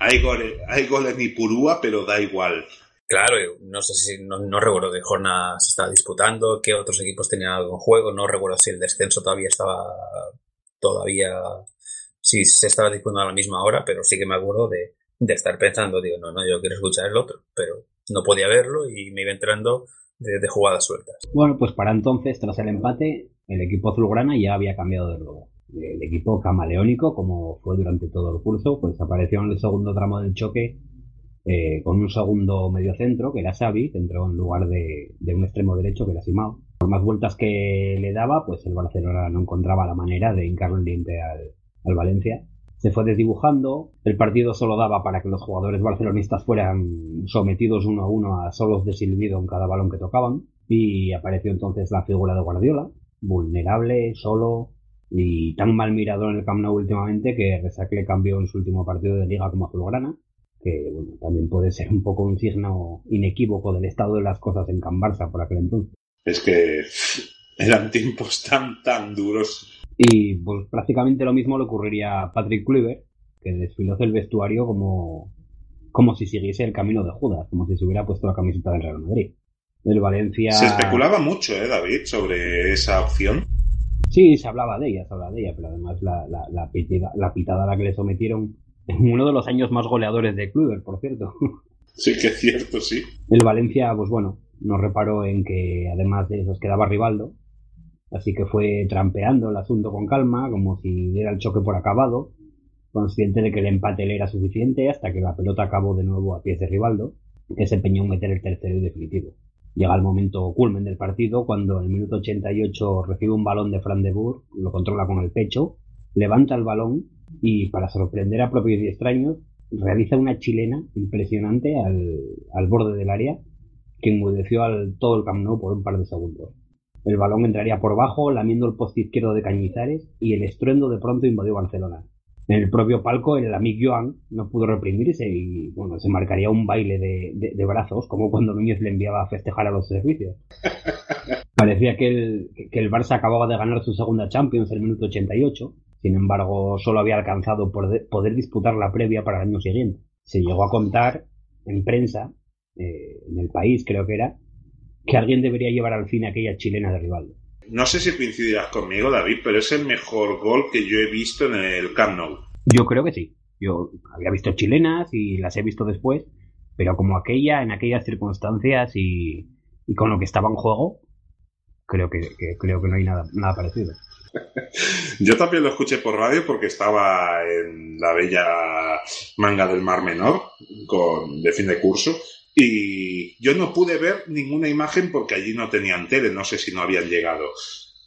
Hay goles, hay goles ni purúa, pero da igual. Claro, yo no sé si, no, no recuerdo qué jornada se estaba disputando, qué otros equipos tenían algo en juego, no recuerdo si el descenso todavía estaba, todavía, si se estaba disputando a la misma hora, pero sí que me acuerdo de, de estar pensando, digo, no, no, yo quiero escuchar el otro, pero no podía verlo y me iba entrando de, de jugadas sueltas. Bueno, pues para entonces, tras el empate, el equipo azulgrana ya había cambiado de logo. El equipo camaleónico, como fue durante todo el curso, pues apareció en el segundo tramo del choque eh, con un segundo mediocentro, que era Xavi, que entró en lugar de, de un extremo derecho, que era Simao. Por más vueltas que le daba, pues el Barcelona no encontraba la manera de hincarle el diente al, al Valencia. Se fue desdibujando, el partido solo daba para que los jugadores barcelonistas fueran sometidos uno a uno a solos de silbido en cada balón que tocaban, y apareció entonces la figura de Guardiola, vulnerable, solo, y tan mal mirado en el Camp Nou últimamente que Resac le cambió en su último partido de liga como azulgrana, que bueno, también puede ser un poco un signo inequívoco del estado de las cosas en Can Barça por aquel entonces. Es que eran tiempos tan, tan duros. Y pues prácticamente lo mismo le ocurriría a Patrick Kluivert, que desfiló del vestuario como, como si siguiese el camino de Judas, como si se hubiera puesto la camiseta del Real Madrid. El Valencia... Se especulaba mucho, ¿eh, David, sobre esa opción. Sí, se hablaba de ella, se hablaba de ella, pero además la, la, la, pitada, la pitada a la que le sometieron en uno de los años más goleadores de Kluivert, por cierto. (laughs) Sí, que es cierto, sí. El Valencia, pues bueno, no reparó en que además de eso quedaba Rivaldo, así que fue trampeando el asunto con calma, como si diera el choque por acabado, consciente de que el empate le era suficiente hasta que la pelota acabó de nuevo a pies de Rivaldo, que se empeñó en meter el tercero y definitivo. Llega el momento culmen del partido cuando en el minuto 88 recibe un balón de Fran de lo controla con el pecho, levanta el balón y para sorprender a propios y extraños realiza una chilena impresionante al, al borde del área que enmudeció al todo el Camp Nou por un par de segundos. El balón entraría por bajo, lamiendo el poste izquierdo de Cañizares y el estruendo de pronto invadió Barcelona. En el propio palco, el amigo Joan no pudo reprimirse y, bueno, se marcaría un baile de, de- de brazos, como cuando Núñez le enviaba a festejar a los servicios. (laughs) Parecía que el, que el Barça acababa de ganar su segunda Champions en el minuto 88, sin embargo, solo había alcanzado por de- poder disputar la previa para el año siguiente. Se llegó a contar en prensa, eh, en el país creo que era, que alguien debería llevar al cine aquella chilena de Rivaldo. No sé si coincidirás conmigo, David, pero es el mejor gol que yo he visto en el Camp Nou. Yo creo que sí. Yo había visto chilenas y las he visto después, pero como aquella, en aquellas circunstancias y, y con lo que estaba en juego, creo que, que- creo que no hay nada, nada parecido. (laughs) Yo también lo escuché por radio porque estaba en la bella manga del Mar Menor con, de fin de curso y yo no pude ver ninguna imagen porque allí no tenían tele, no sé si no habían llegado.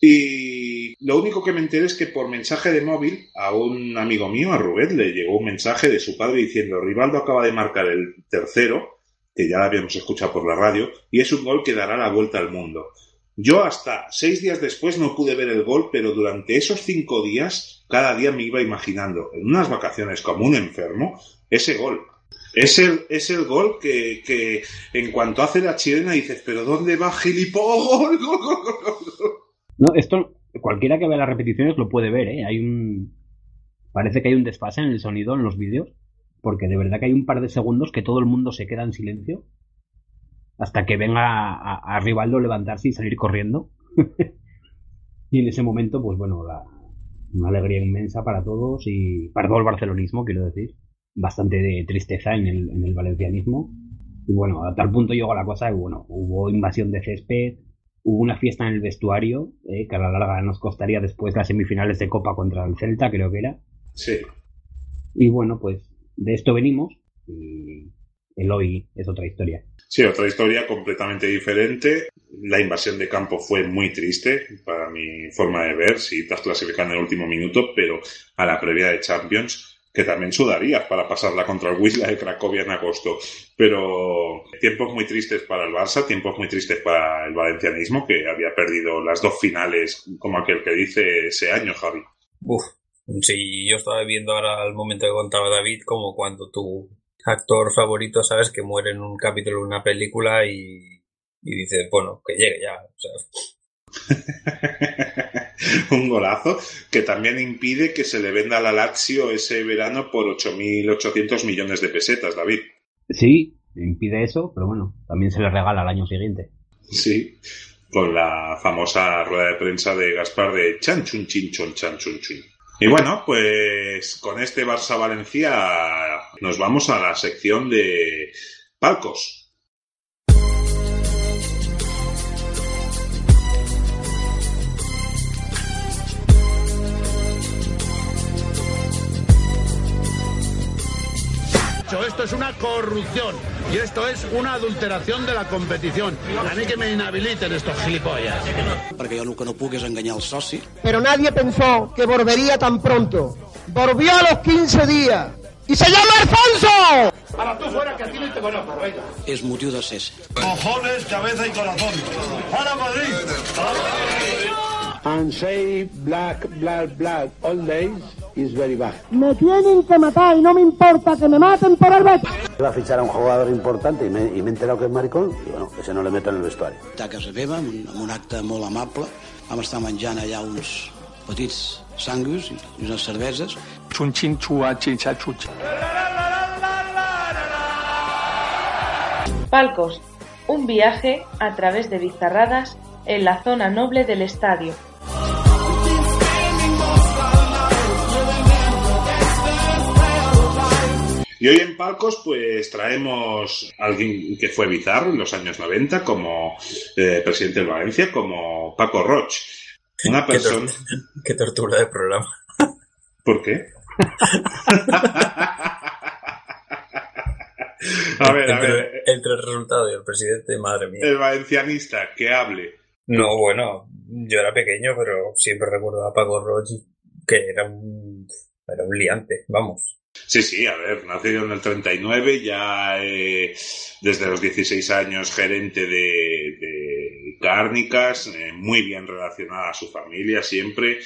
Y lo único que me enteré es que por mensaje de móvil a un amigo mío, a Rubén, le llegó un mensaje de su padre diciendo Rivaldo acaba de marcar el tercero, que ya habíamos escuchado por la radio, y es un gol que dará la vuelta al mundo. Yo hasta seis días después no pude ver el gol, pero durante esos cinco días, cada día me iba imaginando, en unas vacaciones como un enfermo, ese gol. Es el, es el gol que, en cuanto hace la chilena dices, pero ¿dónde va gilipollas? (laughs) No, esto, cualquiera que vea las repeticiones lo puede ver, ¿eh? Hay un... Parece que hay un desfase en el sonido en los vídeos, porque de verdad que hay un par de segundos que todo el mundo se queda en silencio hasta que venga a, a, a Rivaldo levantarse y salir corriendo. (laughs) y en ese momento, pues bueno, la, una alegría inmensa para todos y para todo el barcelonismo, quiero decir. Bastante de tristeza en el, en el valencianismo. Y bueno, a tal punto llegó la cosa que, bueno, hubo invasión de césped, hubo una fiesta en el vestuario, eh, que a la larga nos costaría después las semifinales de Copa contra el Celta, creo que era. Sí. Y bueno, pues de esto venimos. Y el hoy es otra historia. Sí, otra historia completamente diferente. La invasión de campo fue muy triste para mi forma de ver, si te has clasificado en el último minuto, pero a la previa de Champions, que también sudarías para pasarla contra el Wisla de Cracovia en agosto. Pero tiempos muy tristes para el Barça, tiempos muy tristes para el valencianismo, que había perdido las dos finales, como aquel que dice ese año, Javi. Uf, sí, yo estaba viendo ahora al momento que contaba David, como cuando tu actor favorito, sabes, que muere en un capítulo de una película y, y dices, bueno, que llegue ya. O sea, (laughs) un golazo que también impide que se le venda a la Lazio ese verano por 8.800 millones de pesetas, David. Sí, impide eso, pero bueno, también se le regala al año siguiente. Sí, con la famosa rueda de prensa de Gaspar de chan chun chin chon chan chun chun. Y bueno, pues con este Barça Valencia nos vamos a la sección de palcos. Esto es una corrupción y esto es una adulteración de la competición. A mí que me inhabiliten estos gilipollas. Perquè jo el que no puc és enganyar el soci. Pero nadie pensó que volvería tan pronto. Volvió a los 15 días. ¡Y se llama Alfonso! Para tú fuera que a ti no te conozco, venga. És motiu de cese. Cojones, cabeza y corazón. ¡Para Madrid! And say black, black, black all days is very bad. Me tienen que matar y no me importa que me maten por el Betis. Iba a fichar a un jugador importante y me, y me he enterado que es maricón y bueno, ese no le meto en el vestuario. A casa meva, amb un, amb un acte molt amable, vam estar menjant allà uns petits sanguis i unes cerveses. Chunchín, chua, chicha, chucha. Palcos, un viaje a través de bizarradas en la zona noble del estadio. Y hoy en Palcos, pues traemos a alguien que fue bizarro en los años 90 como eh, presidente de Valencia, como Paco Roch. Una qué, persona. qué tortura de programa. ¿Por qué? a ver, a entre, ver. Entre el resultado y el presidente, madre mía. El valencianista, que hable. No, bueno, yo era pequeño, pero siempre recuerdo a Paco Roch que era un, era un liante, vamos. Sí, sí, a ver, nacido en el 39, ya eh, desde los 16 años gerente de, cárnicas, eh, muy bien relacionada a su familia siempre.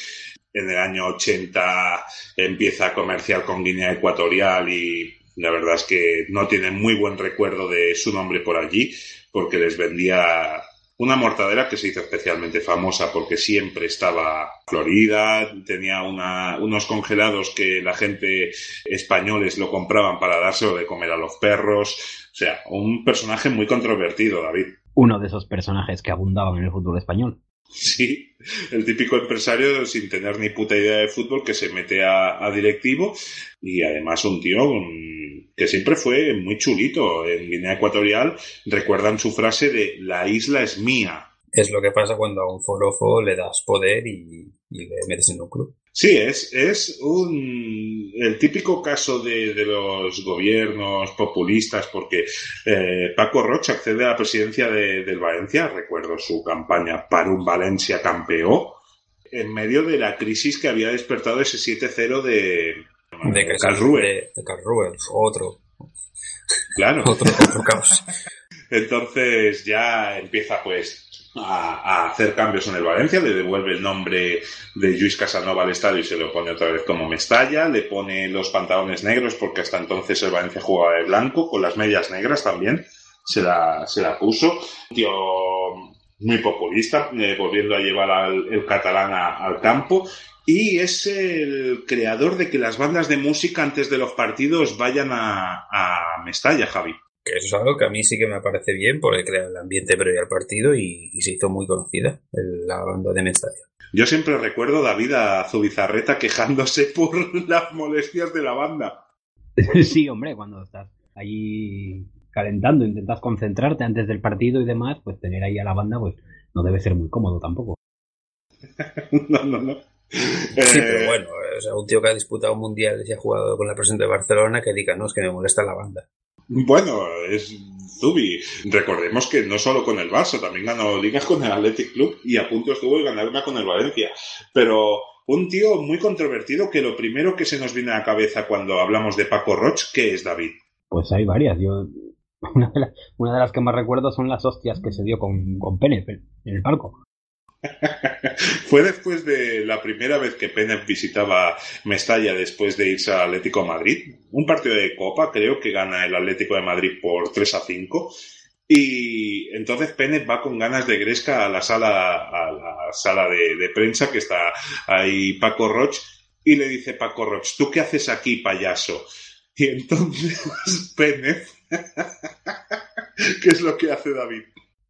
en el año 80 empieza a comerciar con Guinea Ecuatorial y la verdad es que no tienen muy buen recuerdo de su nombre por allí porque les vendía una mortadera que se hizo especialmente famosa porque siempre estaba florida, tenía una, unos congelados que la gente españoles lo compraban para dárselo de comer a los perros. O sea, un personaje muy controvertido, David. Uno de esos personajes que abundaban en el fútbol español. Sí, el típico empresario sin tener ni puta idea de fútbol que se mete a, directivo y además un tío que siempre fue muy chulito. En Guinea Ecuatorial recuerdan su frase de la isla es mía. Es lo que pasa cuando a un forofo le das poder y, y le metes en un club. Sí, es, es un, el típico caso de, de los gobiernos populistas porque eh, Paco Rocha accede a la presidencia de, del Valencia, recuerdo su campaña para un Valencia campeón, en medio de la crisis que había despertado ese 7-0 de, De Karlsruhe. De, de otro. Claro. (laughs) Otro, otro caos. Entonces ya empieza pues a, hacer cambios en el Valencia, le devuelve el nombre de Luis Casanova al estadio y se lo pone otra vez como Mestalla, le pone los pantalones negros porque hasta entonces el Valencia jugaba de blanco, con las medias negras también, se la, se la puso. Tío muy populista, eh, volviendo a llevar al, el catalán al campo. Y es el creador de que las bandas de música antes de los partidos vayan a, a Mestalla, Javi. Que eso es algo que a mí sí que me parece bien porque crea el ambiente previo al partido y, y se hizo muy conocida el- la banda de Mestalla. Yo siempre recuerdo David a Zubizarreta quejándose (laughs) por las molestias de la banda. (laughs) sí, hombre, cuando estás ahí calentando, intentas concentrarte antes del partido y demás, pues tener ahí a la banda, pues no debe ser muy cómodo tampoco. (laughs) no, no, no. Sí, pero bueno, o sea, un tío que ha disputado un mundial y se ha jugado con la presidenta de Barcelona que diga, no, es que me molesta la banda. Bueno, es Zubi. Recordemos que no solo con el Barça, también ganó ligas con el Athletic Club y a punto estuvo de ganar una con el Valencia. Pero un tío muy controvertido que lo primero que se nos viene a la cabeza cuando hablamos de Paco Roch, ¿qué es David? Pues hay varias. Yo (laughs) una de, las, una de las que más recuerdo son las hostias que se dio con, con en el palco. (laughs) Fue después de la primera vez que Pérez visitaba Mestalla después de irse al Atlético Madrid. Un partido de Copa, creo que gana el Atlético de Madrid por 3 a 5. Y entonces Pérez va con ganas de gresca a la sala, a la sala de, de prensa que está ahí Paco Roch y le dice Paco Roch, ¿tú qué haces aquí, payaso? Y entonces (laughs) Pérez, (laughs) ¿qué es lo que hace David?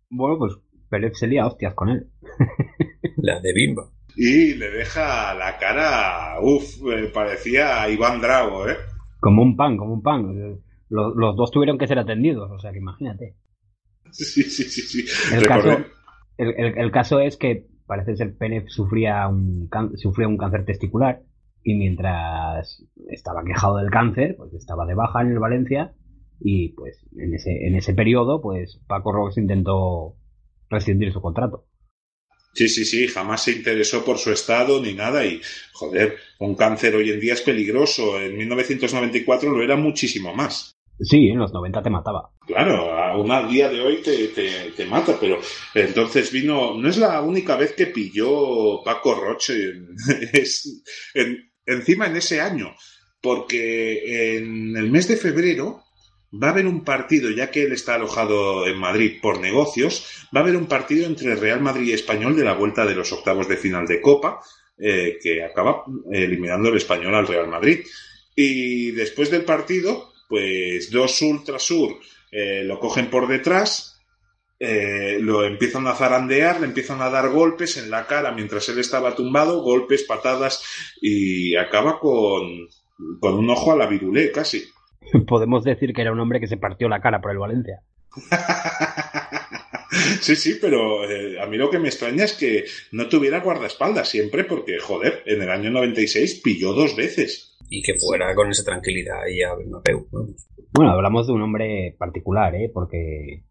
Bueno, pues Pérez se lía a hostias con él. (laughs) La de Bimba. Y le deja la cara, uff, parecía Iván Drago, ¿eh? Como un pan, como un pan. Los, los dos tuvieron que ser atendidos, o sea que imagínate. Sí, sí, sí, sí. El caso, el, el- el caso es que parece ser Pérez sufría un, sufría un cáncer testicular y mientras estaba quejado del cáncer, pues estaba de baja en el Valencia y pues en ese, en ese periodo, pues Paco Robles intentó rescindir su contrato. Sí, sí, sí, jamás se interesó por su estado ni nada y, joder, un cáncer hoy en día es peligroso. En 1994 lo era muchísimo más. Sí, en los 90 te mataba. Claro, aún a día de hoy te, te, te mata, pero entonces vino, no es la única vez que pilló Paco Roche, en- (laughs) es, en- encima en ese año, porque en el mes de febrero va a haber un partido, ya que él está alojado en Madrid por negocios, va a haber un partido entre Real Madrid y Español de la vuelta de los octavos de final de Copa, eh, que acaba eliminando el Español al Real Madrid. Y después del partido, pues dos Ultrasur eh, lo cogen por detrás, eh, lo empiezan a zarandear, le empiezan a dar golpes en la cara mientras él estaba tumbado, golpes, patadas, y acaba con, con un ojo a la virulé casi. (laughs) Podemos decir que era un hombre que se partió la cara por el Valencia. (laughs) Sí, sí, pero eh, a mí lo que me extraña es que no tuviera guardaespaldas siempre, porque, joder, en el año 96 pilló dos veces. Y que fuera con esa tranquilidad y a Bernabéu. Bueno, hablamos de un hombre particular, ¿eh? porque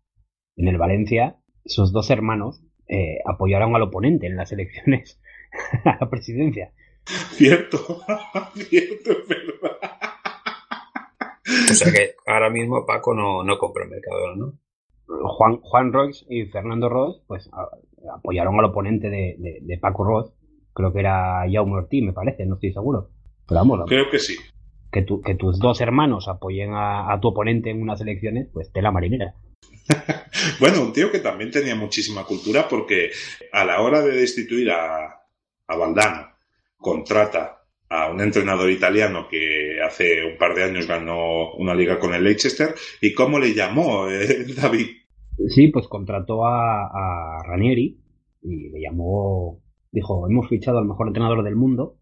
en el Valencia sus dos hermanos eh, apoyaron al oponente en las elecciones (laughs) a la presidencia. Cierto, cierto, es verdad. O sea que ahora mismo Paco no, no compra el Mercadona, ¿no? Juan, Juan Roig y Fernando Ross pues a- apoyaron al oponente de, de- de Paco Ross Creo que era Jaume Ortiz, me parece, no estoy seguro. Pero vamos, Creo que sí. que, tu- que tus dos hermanos apoyen a, a tu oponente en unas elecciones, pues tela marinera. (laughs) Bueno, un tío que también tenía muchísima cultura porque a la hora de destituir a, a Valdano, contrata a un entrenador italiano que hace un par de años ganó una liga con el Leicester. ¿Y cómo le llamó, eh, (laughs) David? Sí, pues contrató a, a Ranieri y le llamó, dijo, hemos fichado al mejor entrenador del mundo,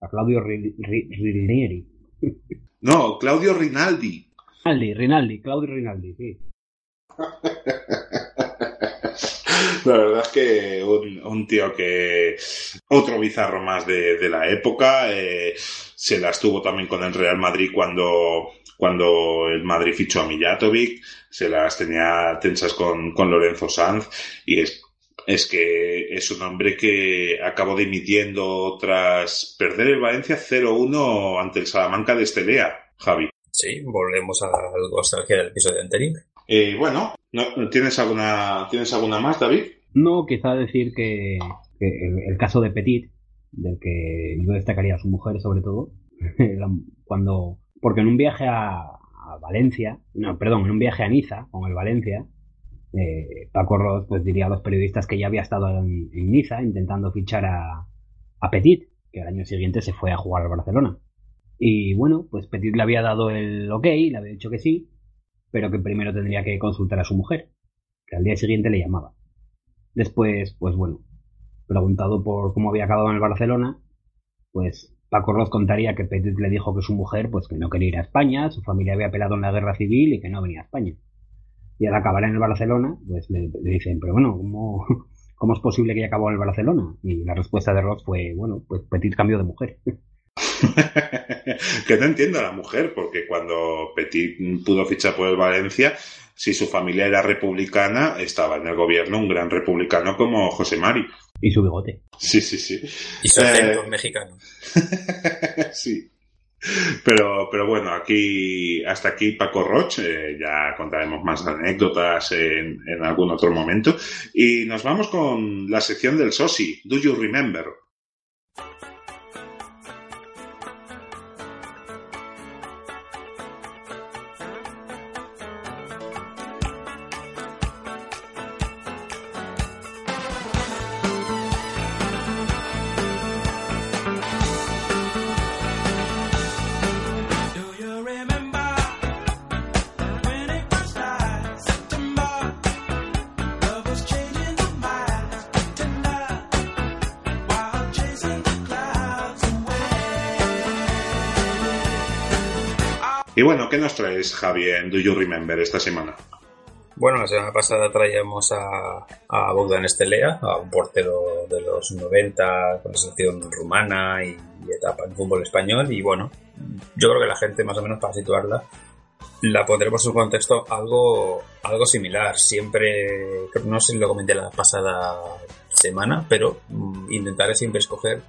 a Claudio Ri- Ri- Ranieri. (laughs) No, Claudio Rinaldi. Rinaldi, Rinaldi, Claudio Rinaldi, sí. (laughs) La verdad es que un, un tío que otro bizarro más de, de la época eh, se las tuvo también con el Real Madrid cuando cuando el Madrid fichó a Mijatovic se las tenía tensas con, con Lorenzo Sanz y es es que es un hombre que acabó dimitiendo tras perder el Valencia 0-1 ante el Salamanca de Estelea, Javi. Sí, volvemos al nostalgia del episodio anterior. Eh, bueno, ¿no- ¿tienes alguna tienes alguna más, David? No, quizá decir que, el, caso de Petit, del que yo destacaría a su mujer sobre todo, (laughs) cuando, porque en un viaje a, Valencia, no, perdón, en un viaje a Niza con el Valencia, eh, Paco Ross pues diría a los periodistas que ya había estado en, en Niza intentando fichar a, a Petit, que al año siguiente se fue a jugar al Barcelona. Y bueno, pues Petit le había dado el ok, le había dicho que sí, pero que primero tendría que consultar a su mujer, que al día siguiente le llamaba. Después, pues bueno, preguntado por cómo había acabado en el Barcelona, pues Paco Ross contaría que Petit le dijo que su mujer, pues que no quería ir a España, su familia había pelado en la guerra civil y que no venía a España. Y al acabar en el Barcelona, pues le, le dicen, pero bueno, ¿cómo, (laughs) ¿cómo es posible que haya acabado en el Barcelona? Y la respuesta de Ross fue, bueno, pues Petit cambió de mujer. (laughs) que no entiendo a la mujer, porque cuando Petit pudo fichar por el Valencia, si su familia era republicana, estaba en el gobierno un gran republicano como José Mari. Y su bigote. Sí, sí, sí. Y su Eh, acento mexicano. (laughs) sí. Pero, pero bueno, aquí, hasta aquí Paco Roch, eh, ya contaremos más anécdotas en, en algún otro momento. Y nos vamos con la sección del Sosi, Do You Remember? Y bueno, ¿qué nos traes, Javi, en Do You Remember esta semana? Bueno, la semana pasada traíamos a, a Bogdan Estelea, a un portero de los 90 con la selección rumana y, y etapa en fútbol español. Y bueno, yo creo que la gente, más o menos para situarla, la pondremos en un contexto algo, algo similar. Siempre, no sé si lo comenté la pasada semana, pero mm, intentaré siempre escoger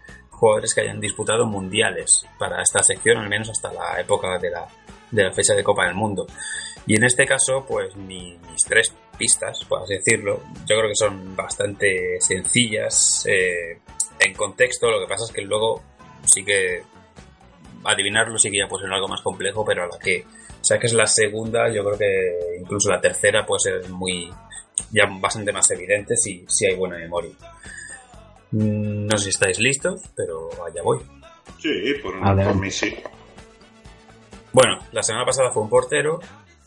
jugadores que hayan disputado mundiales para esta sección, al menos hasta la época de la, de la fecha de Copa del Mundo. Y en este caso, pues mi- mis tres pistas, por así decirlo, yo creo que son bastante sencillas eh, en contexto. Lo que pasa es que luego sí que adivinarlo sí que ya puede ser algo más complejo, pero a la que saques la segunda, yo creo que incluso la tercera puede ser muy ya bastante más evidente si, si hay buena memoria. Mm, No sé si estáis listos, pero allá voy. Sí, por, por mí sí. Bueno, la semana pasada fue un portero.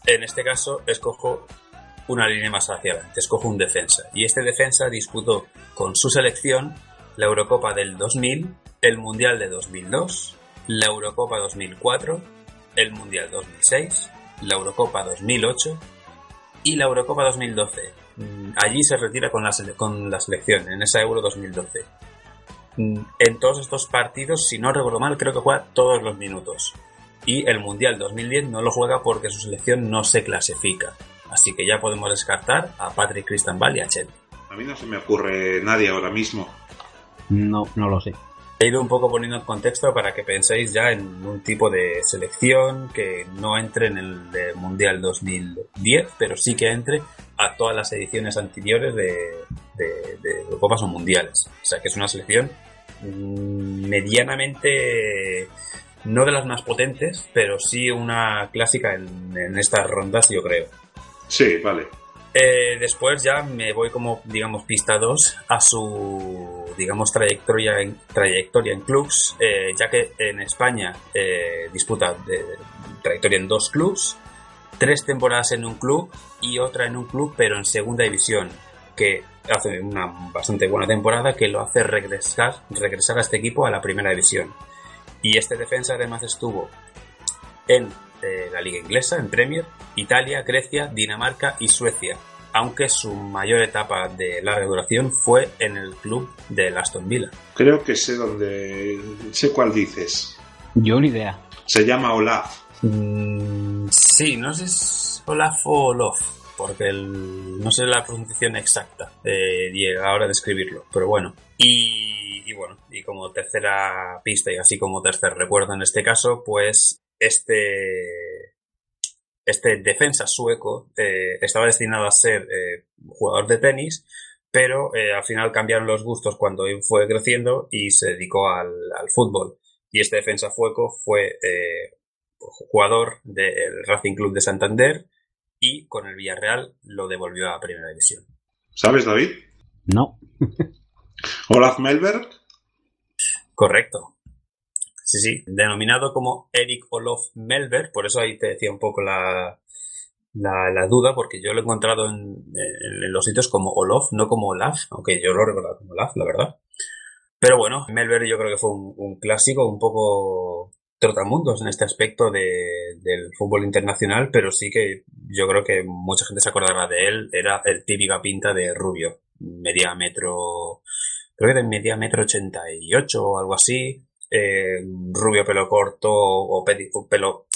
En este caso, escojo una línea más hacia adelante. Escojo un defensa. Y este defensa disputó con su selección la Eurocopa del 2000, el Mundial de 2002, la Eurocopa 2004, el Mundial 2006, la Eurocopa 2008 y la Eurocopa 2012. Mm, Allí se retira con la, sele- con la selección, en esa Euro 2012. Mm, En todos estos partidos, si no recuerdo mal, creo que juega todos los minutos. Y el Mundial 2010 no lo juega porque su selección no se clasifica. Así que ya podemos descartar a Patrick Cristanbal y a Chel. A mí no se me ocurre nadie ahora mismo. No, no lo sé. He ido un poco poniendo en contexto para que penséis ya en un tipo de selección que no entre en el de Mundial 2010, pero sí que entre a todas las ediciones anteriores de, de, de Eurocopas o Mundiales. O sea que es una selección mm, medianamente no de las más potentes, pero sí una clásica en, en estas rondas, yo creo. Sí, vale. Eh, después ya me voy como, digamos, pista 2 a su, digamos, trayectoria en, trayectoria en clubs, eh, ya que en España eh, disputa trayectoria en dos clubs, tres temporadas en un club y otra en un club, pero en segunda división, que hace una bastante buena temporada que lo hace regresar, regresar a este equipo a la primera división. Y este defensa además estuvo en eh, la liga inglesa, en Premier, Italia, Grecia, Dinamarca y Suecia, aunque su mayor etapa de larga duración fue en el club de Aston Villa. Creo que sé dónde. sé cuál dices. Yo ni idea. Se llama Olaf. Mm, sí, no sé si es Olaf o Olof, porque el- no sé la pronunciación exacta eh, y a la hora de escribirlo, pero bueno. Y, y bueno, y como tercera pista y así como tercer recuerdo en este caso, pues este este defensa sueco eh, estaba destinado a ser eh, jugador de tenis, pero eh, al final cambiaron los gustos cuando fue creciendo y se dedicó al, al fútbol. Y este defensa sueco fue eh, jugador del Racing Club de Santander y con el Villarreal lo devolvió a Primera División. ¿Sabes, David? No. (laughs) Olaf Melberg. Correcto. Sí, sí, denominado como Eric Olof Melberg, por eso ahí te decía un poco la, la, la duda, porque yo lo he encontrado en, en- los sitios como Olof, no como Olaf, aunque yo lo recordaba como Olaf, la verdad. Pero bueno, Melberg yo creo que fue un, clásico, un poco trotamundos en este aspecto de, del fútbol internacional, pero sí que yo creo que mucha gente se acordará de él, era el típica pinta de rubio, media metro, creo que de media metro 88 o algo así, eh, rubio pelo corto o, pedi- pelo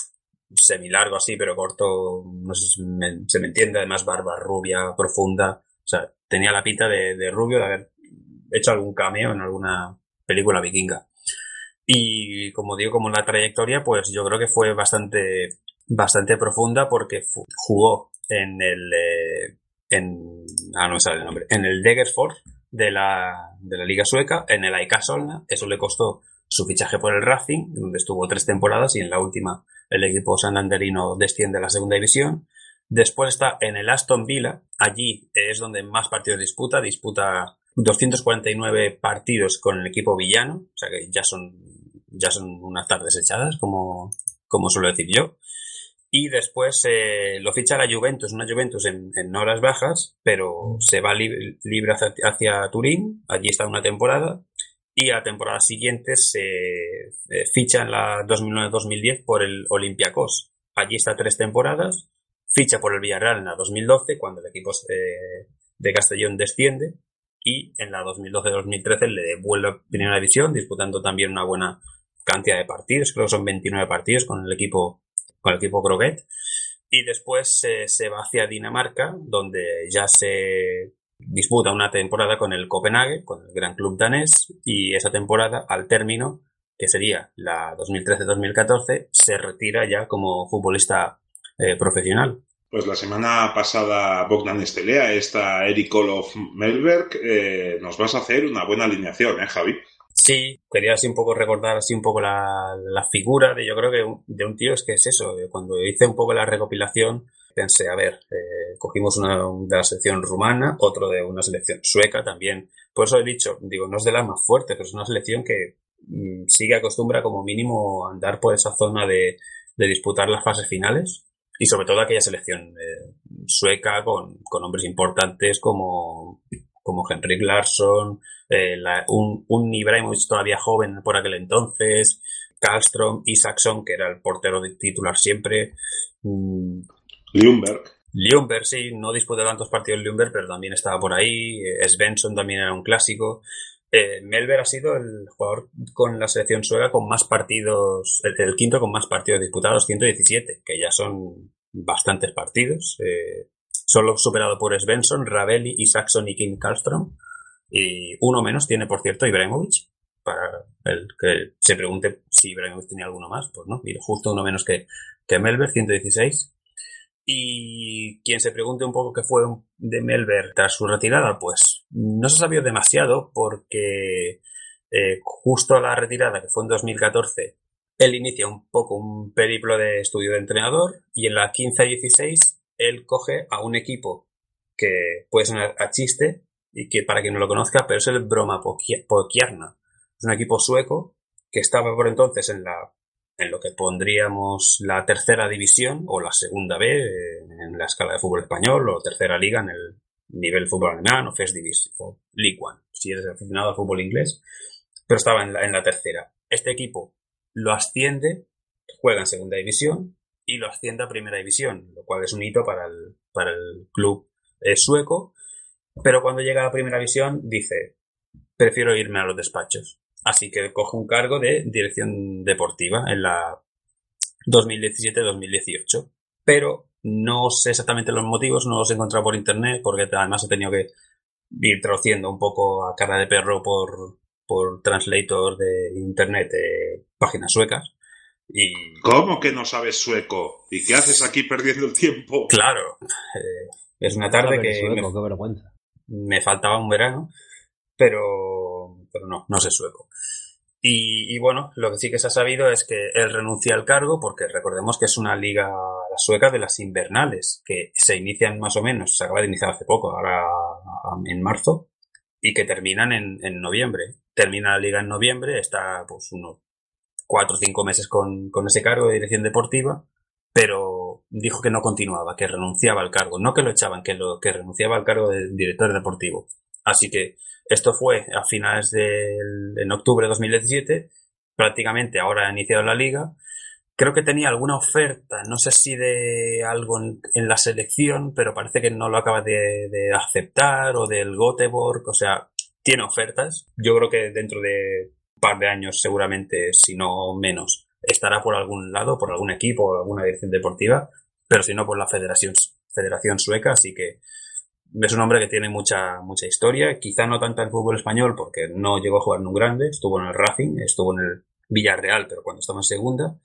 semilargo así, pero corto, no sé si me- se me entiende, además barba rubia, profunda, o sea, tenía la pinta de, de rubio de haber hecho algún cameo en alguna película vikinga. Y como digo, como la trayectoria, pues yo creo que fue bastante, bastante profunda porque jugó en el, eh, en, ah, no me sale el nombre, en el Degerford de la, de la Liga Sueca, en el AIK Solna, eso le costó su fichaje por el Racing, donde estuvo tres temporadas y en la última el equipo santanderino desciende a la segunda división. Después está en el Aston Villa, allí es donde más partidos disputa, disputa 249 partidos con el equipo villano, o sea que ya son, ya son unas tardes echadas, como, como suelo decir yo. Y después eh, lo ficha la Juventus, una Juventus en, horas bajas, pero se va lib- libre hacia, hacia Turín, allí está una temporada, y a la temporada siguiente se ficha en la 2009-2010 por el Olympiacos. Allí está tres temporadas, ficha por el Villarreal en la 2012, cuando el equipo eh, de Castellón desciende, y en la 2012-2013 le devuelve a Primera División, disputando también una buena cantidad de partidos, creo que son 29 partidos con el equipo, con el equipo Croquet. Y después eh, se va hacia Dinamarca, donde ya se disputa una temporada con el Copenhague, con el gran club danés, y esa temporada, al término, que sería la 2013-2014, se retira ya como futbolista eh, profesional. Pues la semana pasada Bogdan Estelea, esta Eric Olof Melberg, eh, nos vas a hacer una buena alineación, ¿eh, Javi? Sí, quería así un poco recordar así un poco la, la figura de yo creo que de un tío es que es eso, cuando hice un poco la recopilación pensé, a ver, eh, cogimos una de la selección rumana, otro de una selección sueca también, por eso he dicho, digo, no es de las más fuertes, pero es una selección que mm, sí acostumbra como mínimo a andar por esa zona de, de disputar las fases finales y sobre todo aquella selección eh, sueca con, con hombres importantes como, como Henrik Larsson, eh, un, un Ibrahimovic todavía joven por aquel entonces, Karlström, Isaacson, que era el portero de titular siempre, mm, Ljungberg. Ljungberg, sí, no disputó tantos partidos Ljungberg, pero también estaba por ahí. eh, Svensson también era un clásico. Eh, ha sido el jugador con la selección sueca con más partidos, el, el quinto con más partidos disputados, 117, que ya son bastantes partidos. eh, solo superado por Svensson, Ravelli, Isaacson y Kim Karlström. Y uno menos tiene, por cierto, Ibrahimovic. Para el que se pregunte si Ibrahimovic tenía alguno más, pues no, mira, justo uno menos que, que Melber, 116. Y quien se pregunte un poco qué fue de Melber tras su retirada, pues no se sabía demasiado porque eh, justo a la retirada, que fue en 2014, él inicia un poco un periplo de estudio de entrenador y en la 15-16 él coge a un equipo que puede sonar a chiste y que para quien no lo conozca, pero es el Broma Pokierna. Es un equipo sueco que estaba por entonces en la en lo que pondríamos la tercera división o la segunda B en la escala de fútbol español o tercera liga en el nivel fútbol alemán o First Division o League One, si eres aficionado al fútbol inglés, pero estaba en la, en la tercera. Este equipo lo asciende, juega en segunda división y lo asciende a primera división, lo cual es un hito para el, para el club eh, sueco, pero cuando llega a la primera división dice, prefiero irme a los despachos. Así que coge un cargo de dirección deportiva en la 2017-2018. Pero no sé exactamente los motivos, no los he encontrado por internet, porque además he tenido que ir traduciendo un poco a cara de perro por, por translator de internet de páginas suecas. Y... ¿Cómo que no sabes sueco? ¿Y qué haces aquí perdiendo el tiempo? Claro, eh, es una tarde que Sueco, qué vergüenza. me faltaba un verano, pero, pero no, no sé sueco. Y, bueno, lo que sí que se ha sabido es que él renuncia al cargo porque recordemos que es una liga la sueca de las invernales, que se inician más o menos, se acaba de iniciar hace poco, ahora en marzo, y que terminan en, en noviembre. Termina la liga en noviembre, está pues unos cuatro o cinco meses con, con ese cargo de dirección deportiva, pero dijo que no continuaba, que renunciaba al cargo, no que lo echaban, que lo que renunciaba al cargo de director deportivo. Así que esto fue a finales del en octubre de 2017, prácticamente ahora ha iniciado la liga. Creo que tenía alguna oferta, no sé si de algo en, en la selección, pero parece que no lo acaba de, de aceptar o del Göteborg, o sea, tiene ofertas. Yo creo que dentro de un par de años seguramente, si no menos, estará por algún lado, por algún equipo o alguna dirección deportiva, pero si no por la federación, federación sueca, así que es un hombre que tiene mucha, mucha historia, quizá no tanto en el fútbol español porque no llegó a jugar en un grande, estuvo en el Racing, estuvo en el Villarreal, pero cuando estaba en segunda,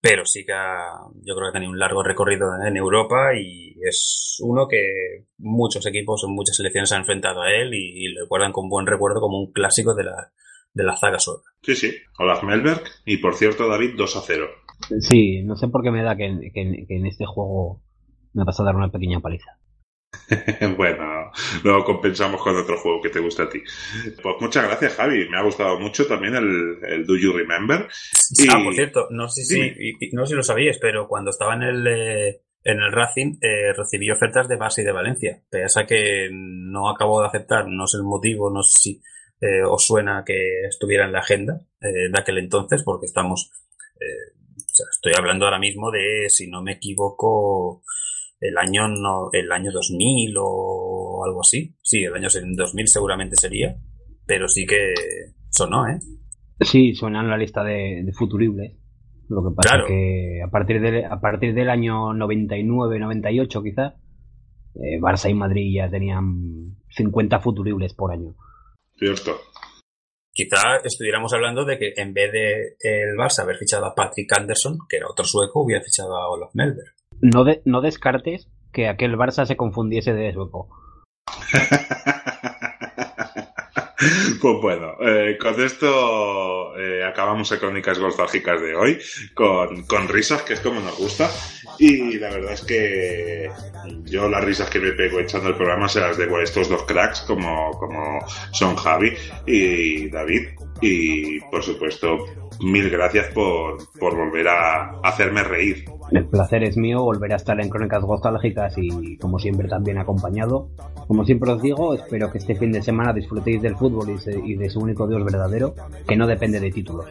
pero sí que ha- yo creo que ha tenido un largo recorrido en Europa y es uno que muchos equipos en muchas selecciones han enfrentado a él y, y lo recuerdan con buen recuerdo como un clásico de la, de la zaga sueca. Sí, sí. Olaf Melberg. Y por cierto, David, 2 a 0. Sí, no sé por qué me da que, en- que en- que en este juego me vas a dar una pequeña paliza. (laughs) bueno, lo compensamos con otro juego que te gusta a ti. Pues muchas gracias, Javi. Me ha gustado mucho también el, el Do You Remember. Y- Ah, por cierto, no sé si, y- no sé si lo sabíais, pero cuando estaba en el, eh, en el Racing eh, recibí ofertas de Barça y de Valencia. Pese a que no acabo de aceptar, no sé el motivo, no sé si eh, os suena que estuviera en la agenda eh, de aquel entonces, porque estamos, eh, o sea, estoy hablando ahora mismo de, si no me equivoco, el año no, el año 2000 o algo así. Sí, el año 2000 seguramente sería, pero sí que sonó, ¿eh? Sí, suena en la lista de, de futuribles. Lo que pasa Claro. que a partir, de, a partir del año 99-98 quizá, eh, Barça y Madrid ya tenían 50 futuribles por año. Cierto. Quizá estuviéramos hablando de que en vez de el Barça haber fichado a Patrick Anderson, que era otro sueco, hubiera fichado a Olaf Melberg. No, de- no descartes que aquel Barça se confundiese de sueco. (laughs) Pues bueno, eh, con esto eh, acabamos el Crónicas Nostálgicas de hoy, con, con risas, que es como nos gusta. Y la verdad es que yo las risas que me pego echando el programa se las debo a estos dos cracks, como, como son Javi y David. Y por supuesto, mil gracias por, por volver a hacerme reír. El placer es mío volver a estar en Crónicas Nostálgicas y, como siempre, también acompañado. Como siempre os digo, espero que este fin de semana disfrutéis del fútbol y, se- y de su único Dios verdadero, que no depende de títulos.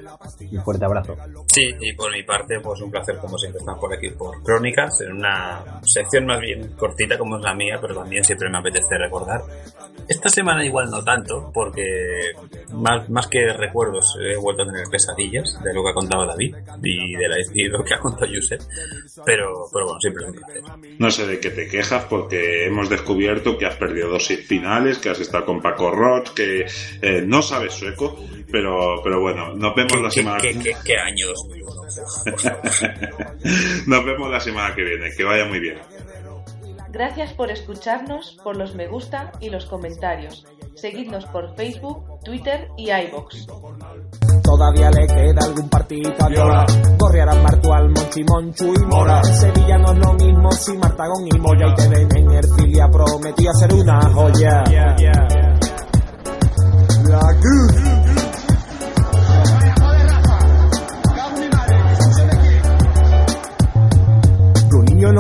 Un fuerte abrazo. Sí, y por mi parte, pues un placer como siempre estar por aquí por Crónicas, en una sección más bien cortita como es la mía, pero también siempre me apetece recordar. Esta semana igual no tanto, porque más, más que recuerdos he vuelto a tener pesadillas de lo que ha contado David y de, la, y lo que ha contado Josep, pero, pero bueno, siempre es un placer. No sé de qué te quejas porque hemos descubierto que has perdido dos finales, que has estado con Paco Roch, que eh, no sabes sueco, pero, pero bueno, nos vemos la ¿Qué, semana qué, qué, qué año 2001? (laughs) Nos vemos la semana que viene, que vaya muy bien. Gracias por escucharnos, por los me gusta y los comentarios. Seguidnos por Facebook, Twitter y iVoox. Todavía le queda algún partido a Viola. Gorriarán Martual, Monchi, Monchu y Mora. En Sevilla no es lo mismo si Martagón y Moya. Y te ven en Ercilia prometía ser una joya. La Cruz.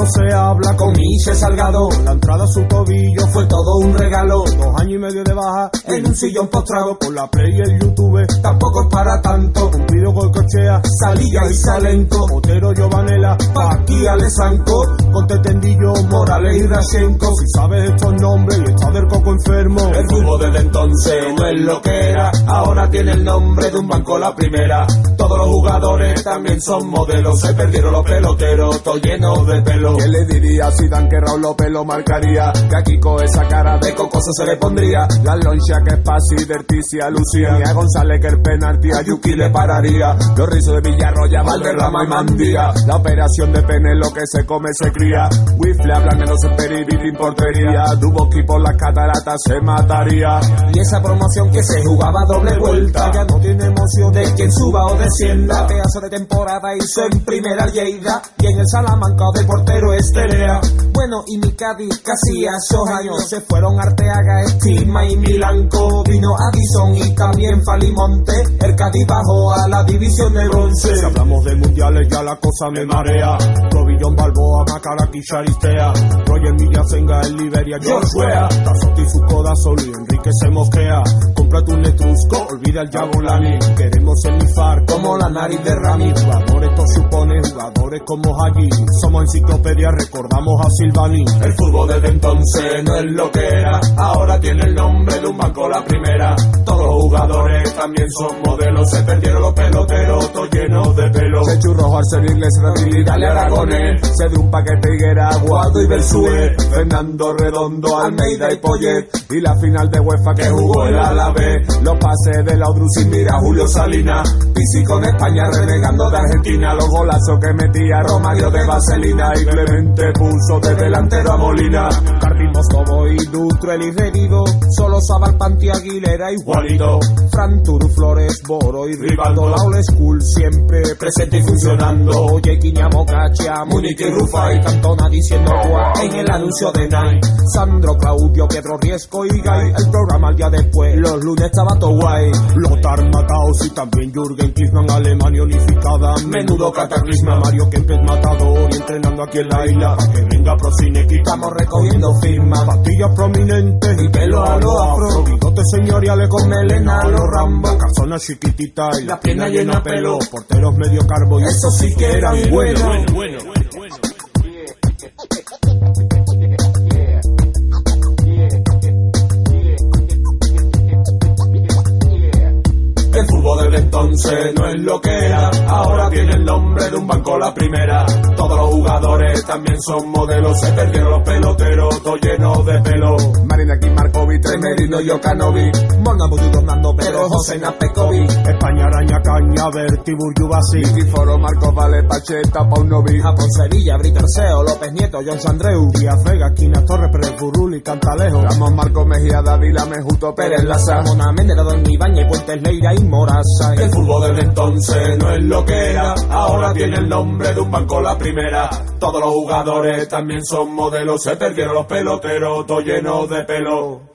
Se habla con Miche Salgado. La entrada a su tobillo fue todo un regalo. Dos años y medio de baja en un sillón postrado. Por la play y el YouTube tampoco es para tanto. Cumplido con cochea, salía y salenco. Otero, Giovanela, Paqui, Alessanco. Conte Tendillo, Morales y Rashenko. Si sabes estos nombres y estás del coco enfermo. El fútbol desde entonces no es lo que era. Ahora tiene el nombre de un banco la primera. Todos los jugadores también son modelos. Se perdieron los peloteros, todo lleno de pelo. ¿Qué le diría si Dan que Raúl López lo marcaría? Que aquí con esa cara de cocoso se le pondría. La loncha que es Pasi, Derticia, Lucía. Y a González que el penalti a Yuki le pararía. Los rizos de Villarroya, Valderrama y Mandía. La operación de pene, lo que se come se cría. Wifle hablan de los en portería. Duboski por las cataratas se mataría. Y esa promoción que se jugaba a doble vuelta. Ya no tiene emoción de quien suba o descienda. Pedazo de temporada hizo en primera Lleida. Y en el Salamanca de portero Esterea. Bueno, y mi Cádiz casi a esos años se fueron Arteaga, Estima y Milanco. Vino Addison y también Falimonte. El Cádiz bajó a la división de bronce. Si hablamos de mundiales ya la cosa me marea. Robillón Balboa, Macaraki, Charistea. Roger Villasenga, el Liberia, George. Tazotti, Fucoda, Solo y Enrique se mosquea. Cómprate un netrusco, olvida el Yagolani. Queremos enlifar como la nariz de Rami. Jugadores, esto supone jugadores como Hagi. Somos enciclopedia, recordamos a Silvani. El fútbol desde entonces no es lo que era. Ahora tiene el nombre de un banco la primera. Todos los jugadores también son modelos. Se perdieron los peloteros, todo lleno de pelo. Se churro, Arsenal, Inglés, y Dale Aragones. Se de un paquete Higuera, Guado y Bersue. Fernando Redondo, Almeida y Poyet. Y la final de UEFA que jugó el Alavés. Los pases de la sin mira Julio Salinas. Pisi con España renegando de Argentina. Los golazos que metía Romario de Vaselina. Y Clemente puso de delantero a Molina. Cardi Moscovo y Dutrell y Redido. Solo Sabal Panti Aguilera igualito. Fran Turu, Flores, Boro y Rivaldo. La old school siempre presente y funcionando. Oye, Quiña, Mocacha, Múnich y Rufa y Cantona diciendo guau en el anuncio de Nike. Sandro, Claudio, Pedro Riesco y Guy. El programa al día después, los lunes estaba todo guay. Lothar Mataos y también Jürgen Klinsmann, Alemania unificada. Menudo cataclisma, Mario Kempes matador y entrenando aquí en la isla. Pa' que venga Procine, quitamos recogiendo firmas. Pastillas prominentes y pelo a lo afro. Bigotes señoriales con melena a los Rambo. Calzonas chiquititas y la pierna llena de pelo. Porteros medio carbo y eso sí que eran buenos. El fútbol desde entonces no es lo que era. Ahora tiene el nombre de un banco la primera. Todos los jugadores también son modelos. Se perdieron los peloteros, todo lleno de pelo. Marina aquí, Markovic, Tremerino y Okanovic. Mona Budu, Donando, pero José Napekovic. España, Araña, Caña, Berti, Burjubasi. Foro, Marcos Vale, Pacheta, Paunovic. Japón, Sevilla, Briterseo, López Nieto, John Sandreu. Díaz Vega, Quina Torres, Pérez Burrul y Cantalejo. Ramos, Marcos Mejía, Dávila, Mejuto, Pérez Laza. Mona Méndez, Don Ibañez, Puentes Leira y Moraza. El fútbol desde entonces no es lo que era. Ahora tiene el nombre de un banco la primera. Todos los jugadores también son modelos. Se perdieron los peloteros, todo lleno de pelo.